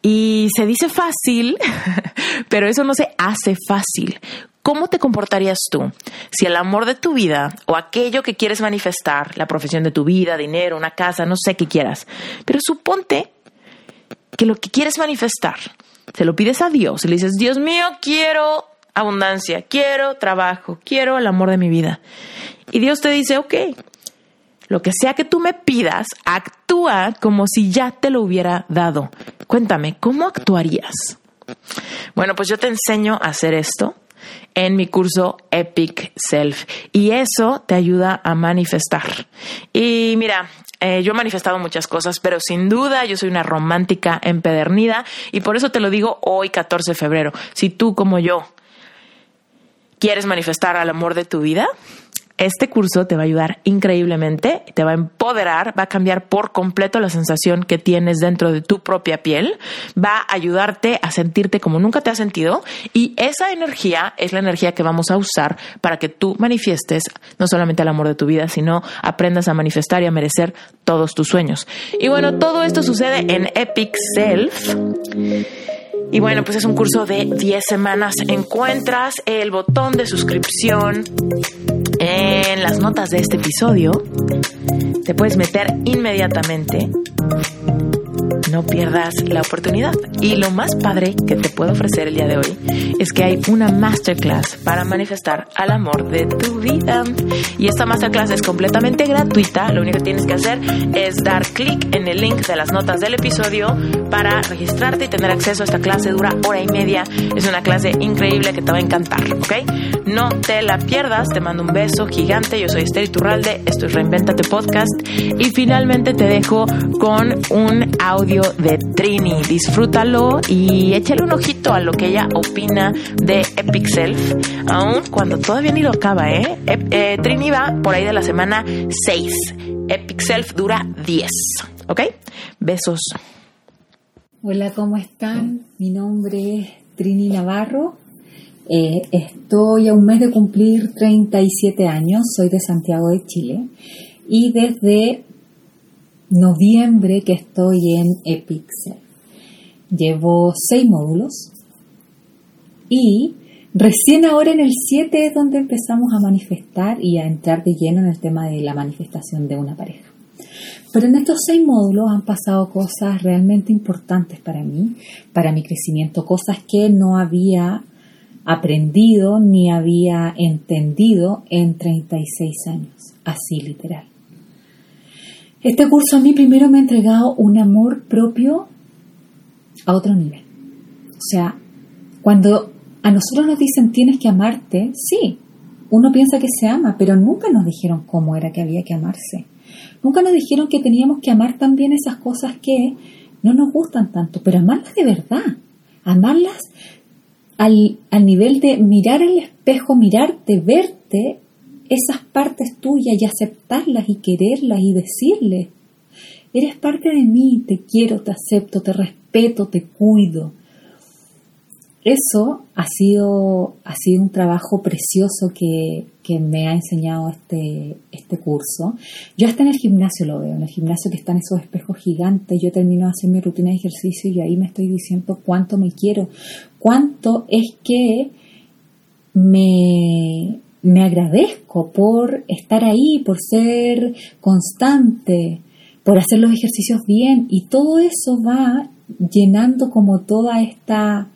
Y se dice fácil, pero eso no se hace fácil. ¿Cómo te comportarías tú si el amor de tu vida o aquello que quieres manifestar, la profesión de tu vida, dinero, una casa, no sé qué quieras, pero suponte que lo que quieres manifestar, se lo pides a Dios y le dices, Dios mío, quiero abundancia, quiero trabajo, quiero el amor de mi vida. Y Dios te dice, ok, lo que sea que tú me pidas, actúa como si ya te lo hubiera dado. Cuéntame, ¿cómo actuarías? Bueno, pues yo te enseño a hacer esto en mi curso Epic Self y eso te ayuda a manifestar. Y mira, eh, yo he manifestado muchas cosas, pero sin duda yo soy una romántica empedernida y por eso te lo digo hoy 14 de febrero. Si tú como yo quieres manifestar al amor de tu vida, este curso te va a ayudar increíblemente, te va a empoderar, va a cambiar por completo la sensación que tienes dentro de tu propia piel, va a ayudarte a sentirte como nunca te has sentido y esa energía es la energía que vamos a usar para que tú manifiestes no solamente el amor de tu vida, sino aprendas a manifestar y a merecer todos tus sueños. Y bueno, todo esto sucede en Epic Self. Y bueno, pues es un curso de 10 semanas. Encuentras el botón de suscripción en las notas de este episodio. Te puedes meter inmediatamente no pierdas la oportunidad. Y lo más padre que te puedo ofrecer el día de hoy es que hay una masterclass para manifestar al amor de tu vida. Y esta masterclass es completamente gratuita. Lo único que tienes que hacer es dar clic en el link de las notas del episodio para registrarte y tener acceso a esta clase. Dura hora y media. Es una clase increíble que te va a encantar, ¿ok? No te la pierdas. Te mando un beso gigante. Yo soy Esther Iturralde. Esto es Reinventate Podcast. Y finalmente te dejo con un audio de Trini. Disfrútalo y échale un ojito a lo que ella opina de Epic Self, aun cuando todavía ni lo acaba, ¿eh? eh Trini va por ahí de la semana 6. Epic Self dura 10. ¿Ok? Besos. Hola, ¿cómo están? Mi nombre es Trini Navarro. Eh, estoy a un mes de cumplir 37 años, soy de Santiago de Chile y desde noviembre que estoy en Epixel. Llevo seis módulos y recién ahora en el 7 es donde empezamos a manifestar y a entrar de lleno en el tema de la manifestación de una pareja. Pero en estos seis módulos han pasado cosas realmente importantes para mí, para mi crecimiento, cosas que no había aprendido ni había entendido en 36 años, así literal. Este curso a mí primero me ha entregado un amor propio a otro nivel. O sea, cuando a nosotros nos dicen tienes que amarte, sí, uno piensa que se ama, pero nunca nos dijeron cómo era que había que amarse. Nunca nos dijeron que teníamos que amar también esas cosas que no nos gustan tanto, pero amarlas de verdad, amarlas al, al nivel de mirar al espejo, mirarte, verte esas partes tuyas y aceptarlas y quererlas y decirles, eres parte de mí, te quiero, te acepto, te respeto, te cuido. Eso ha sido, ha sido un trabajo precioso que, que, me ha enseñado este, este curso. Yo hasta en el gimnasio lo veo, en el gimnasio que están esos espejos gigantes, yo termino de hacer mi rutina de ejercicio y ahí me estoy diciendo cuánto me quiero, cuánto es que me, me agradezco por estar ahí, por ser constante, por hacer los ejercicios bien y todo eso va llenando como toda esta,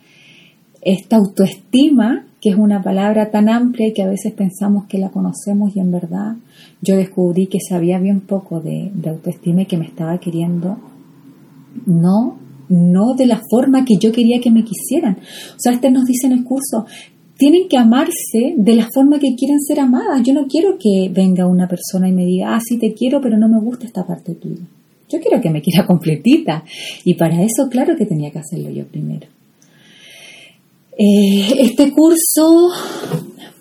esta autoestima, que es una palabra tan amplia y que a veces pensamos que la conocemos y en verdad yo descubrí que sabía bien poco de, autoestima y que me estaba queriendo no no de la forma que yo quería que me quisieran. O sea, este nos dice en el curso, tienen que amarse de la forma que quieren ser amadas. Yo no quiero que venga una persona y me diga, ah, sí te quiero, pero no me gusta esta parte tuya. Yo quiero que me quiera completita. Y para eso, claro que tenía que hacerlo yo primero. Eh, este curso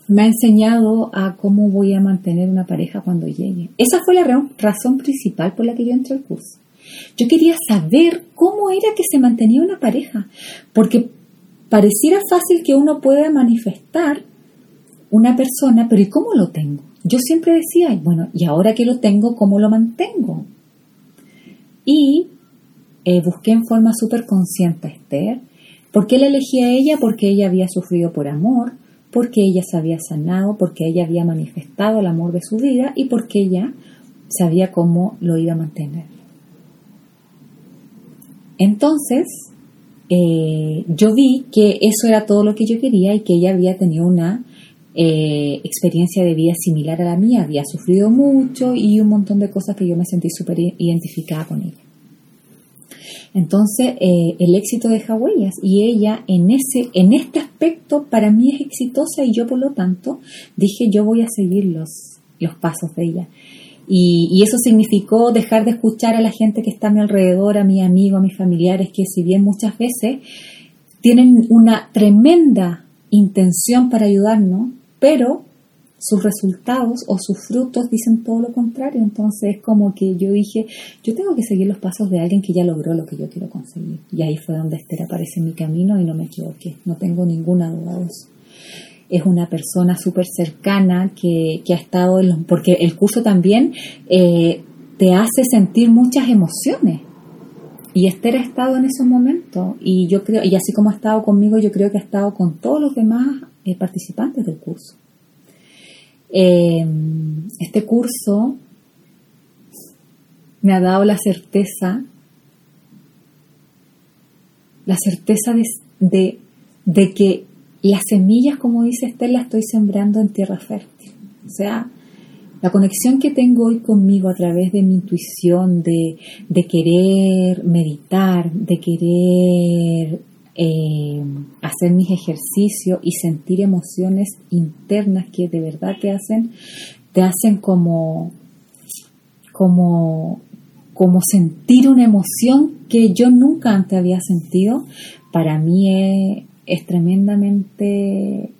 me ha enseñado a cómo voy a mantener una pareja cuando llegue. Esa fue la razón principal por la que yo entré al curso. Yo quería saber cómo era que se mantenía una pareja, porque pareciera fácil que uno pueda manifestar una persona, pero ¿y cómo lo tengo? Yo siempre decía, bueno, y ahora que lo tengo, ¿cómo lo mantengo? Y eh, busqué en forma súper consciente a Esther. ¿Por qué la elegí a ella? Porque ella había sufrido por amor, porque ella se había sanado, porque ella había manifestado el amor de su vida y porque ella sabía cómo lo iba a mantener. Entonces, eh, yo vi que eso era todo lo que yo quería y que ella había tenido una eh, experiencia de vida similar a la mía, había sufrido mucho y un montón de cosas que yo me sentí súper identificada con ella. Entonces, eh, el éxito de huellas y ella en, ese, en este aspecto para mí es exitosa y yo por lo tanto dije yo voy a seguir los, los pasos de ella. Y, eso significó dejar de escuchar a la gente que está a mi alrededor, a mi amigo, a mis familiares, que si bien muchas veces tienen una tremenda intención para ayudarnos, pero sus resultados o sus frutos dicen todo lo contrario. Entonces es como que yo dije, yo tengo que seguir los pasos de alguien que ya logró lo que yo quiero conseguir. Y ahí fue donde Esther aparece en mi camino y no me equivoqué, no tengo ninguna duda de eso es una persona súper cercana que, ha estado en los, porque el curso también eh, te hace sentir muchas emociones. Y Esther ha estado en esos momentos y yo creo, y así como ha estado conmigo, yo creo que ha estado con todos los demás eh, participantes del curso. Eh, este curso me ha dado la certeza, la certeza de, de que las semillas, como dice Esther, las estoy sembrando en tierra fértil. O sea, la conexión que tengo hoy conmigo a través de mi intuición, de, querer meditar, de querer eh, hacer mis ejercicios y sentir emociones internas que de verdad te hacen, te hacen como, como, como sentir una emoción que yo nunca antes había sentido, para mí es, es tremendamente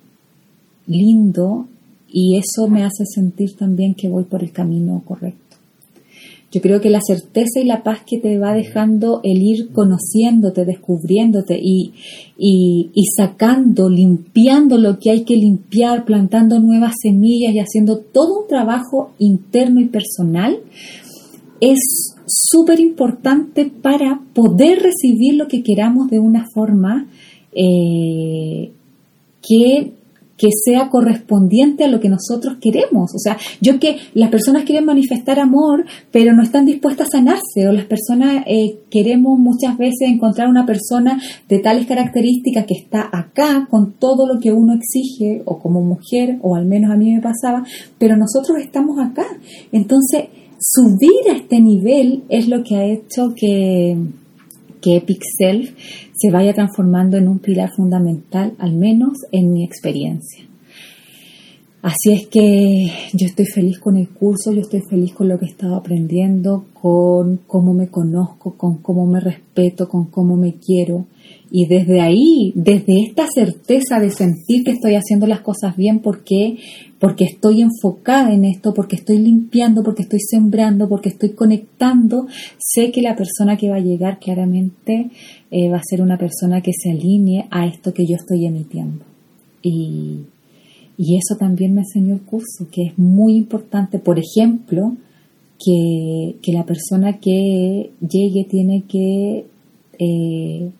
lindo y eso me hace sentir también que voy por el camino correcto. Yo creo que la certeza y la paz que te va dejando el ir conociéndote, descubriéndote y, y, sacando, limpiando lo que hay que limpiar, plantando nuevas semillas y haciendo todo un trabajo interno y personal, es súper importante para poder recibir lo que queramos de una forma eh, que, sea correspondiente a lo que nosotros queremos. O sea, yo que las personas quieren manifestar amor, pero no están dispuestas a sanarse, o las personas eh, queremos muchas veces encontrar una persona de tales características que está acá con todo lo que uno exige, o como mujer, o al menos a mí me pasaba, pero nosotros estamos acá. Entonces, subir a este nivel es lo que ha hecho que que Epic Self se vaya transformando en un pilar fundamental, al menos en mi experiencia. Así es que yo estoy feliz con el curso, yo estoy feliz con lo que he estado aprendiendo, con cómo me conozco, con cómo me respeto, con cómo me quiero. Y desde ahí, desde esta certeza de sentir que estoy haciendo las cosas bien, porque porque estoy enfocada en esto, porque estoy limpiando, porque estoy sembrando, porque estoy conectando, sé que la persona que va a llegar claramente eh, va a ser una persona que se alinee a esto que yo estoy emitiendo. Y, y eso también me enseñó el curso, que es muy importante, por ejemplo, que, la persona que llegue tiene que, eh,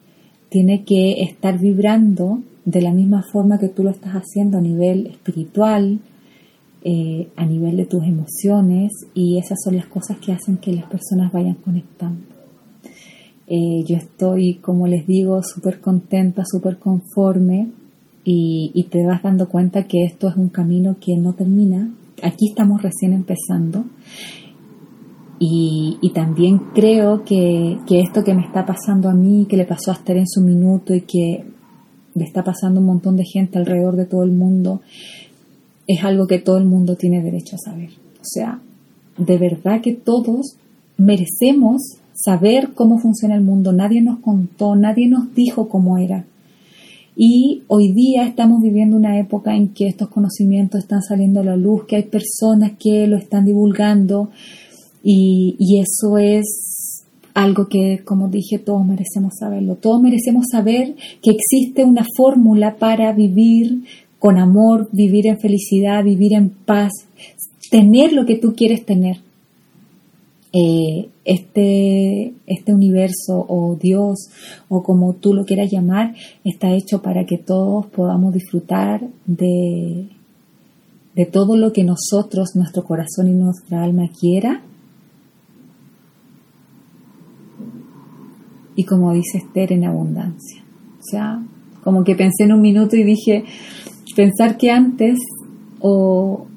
tiene que estar vibrando de la misma forma que tú lo estás haciendo a nivel espiritual, eh, a nivel de tus emociones y esas son las cosas que hacen que las personas vayan conectando. Eh, yo estoy, como les digo, súper contenta, súper conforme y, te vas dando cuenta que esto es un camino que no termina. Aquí estamos recién empezando y, también creo que, que, esto que me está pasando a mí, que le pasó a Esther en su minuto y que le está pasando un montón de gente alrededor de todo el mundo, es algo que todo el mundo tiene derecho a saber. O sea, de verdad que todos merecemos saber cómo funciona el mundo. Nadie nos contó, nadie nos dijo cómo era. Y hoy día estamos viviendo una época en que estos conocimientos están saliendo a la luz, que hay personas que lo están divulgando y, y eso es algo que, como dije, todos merecemos saberlo. Todos merecemos saber que existe una fórmula para vivir con amor, vivir en felicidad, vivir en paz, tener lo que tú quieres tener. Eh, este, este universo o Dios o como tú lo quieras llamar está hecho para que todos podamos disfrutar de, de todo lo que nosotros, nuestro corazón y nuestra alma quiera. Y como dice Esther, en abundancia. O sea, como que pensé en un minuto y dije, pensar que antes o,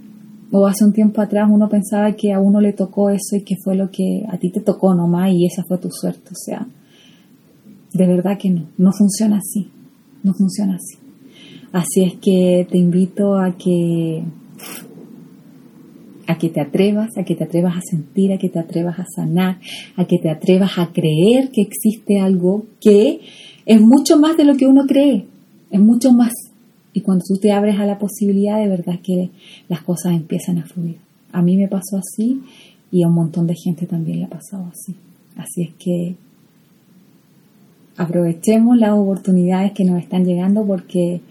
hace un tiempo atrás uno pensaba que a uno le tocó eso y que fue lo que a ti te tocó nomás y esa fue tu suerte. O sea, de verdad que no, no funciona así, no funciona así. Así es que te invito a que a que te atrevas, a que te atrevas a sentir, a que te atrevas a sanar, a que te atrevas a creer que existe algo que es mucho más de lo que uno cree, es mucho más y cuando tú te abres a la posibilidad, de verdad que las cosas empiezan a fluir. A mí me pasó así y a un montón de gente también le ha pasado así. Así es que aprovechemos las oportunidades que nos están llegando porque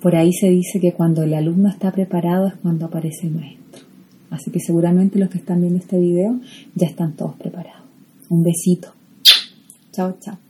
por ahí se dice que cuando el alumno está preparado es cuando aparece el maestro. Así que seguramente los que están viendo este video ya están todos preparados. Un besito. Chao, chao.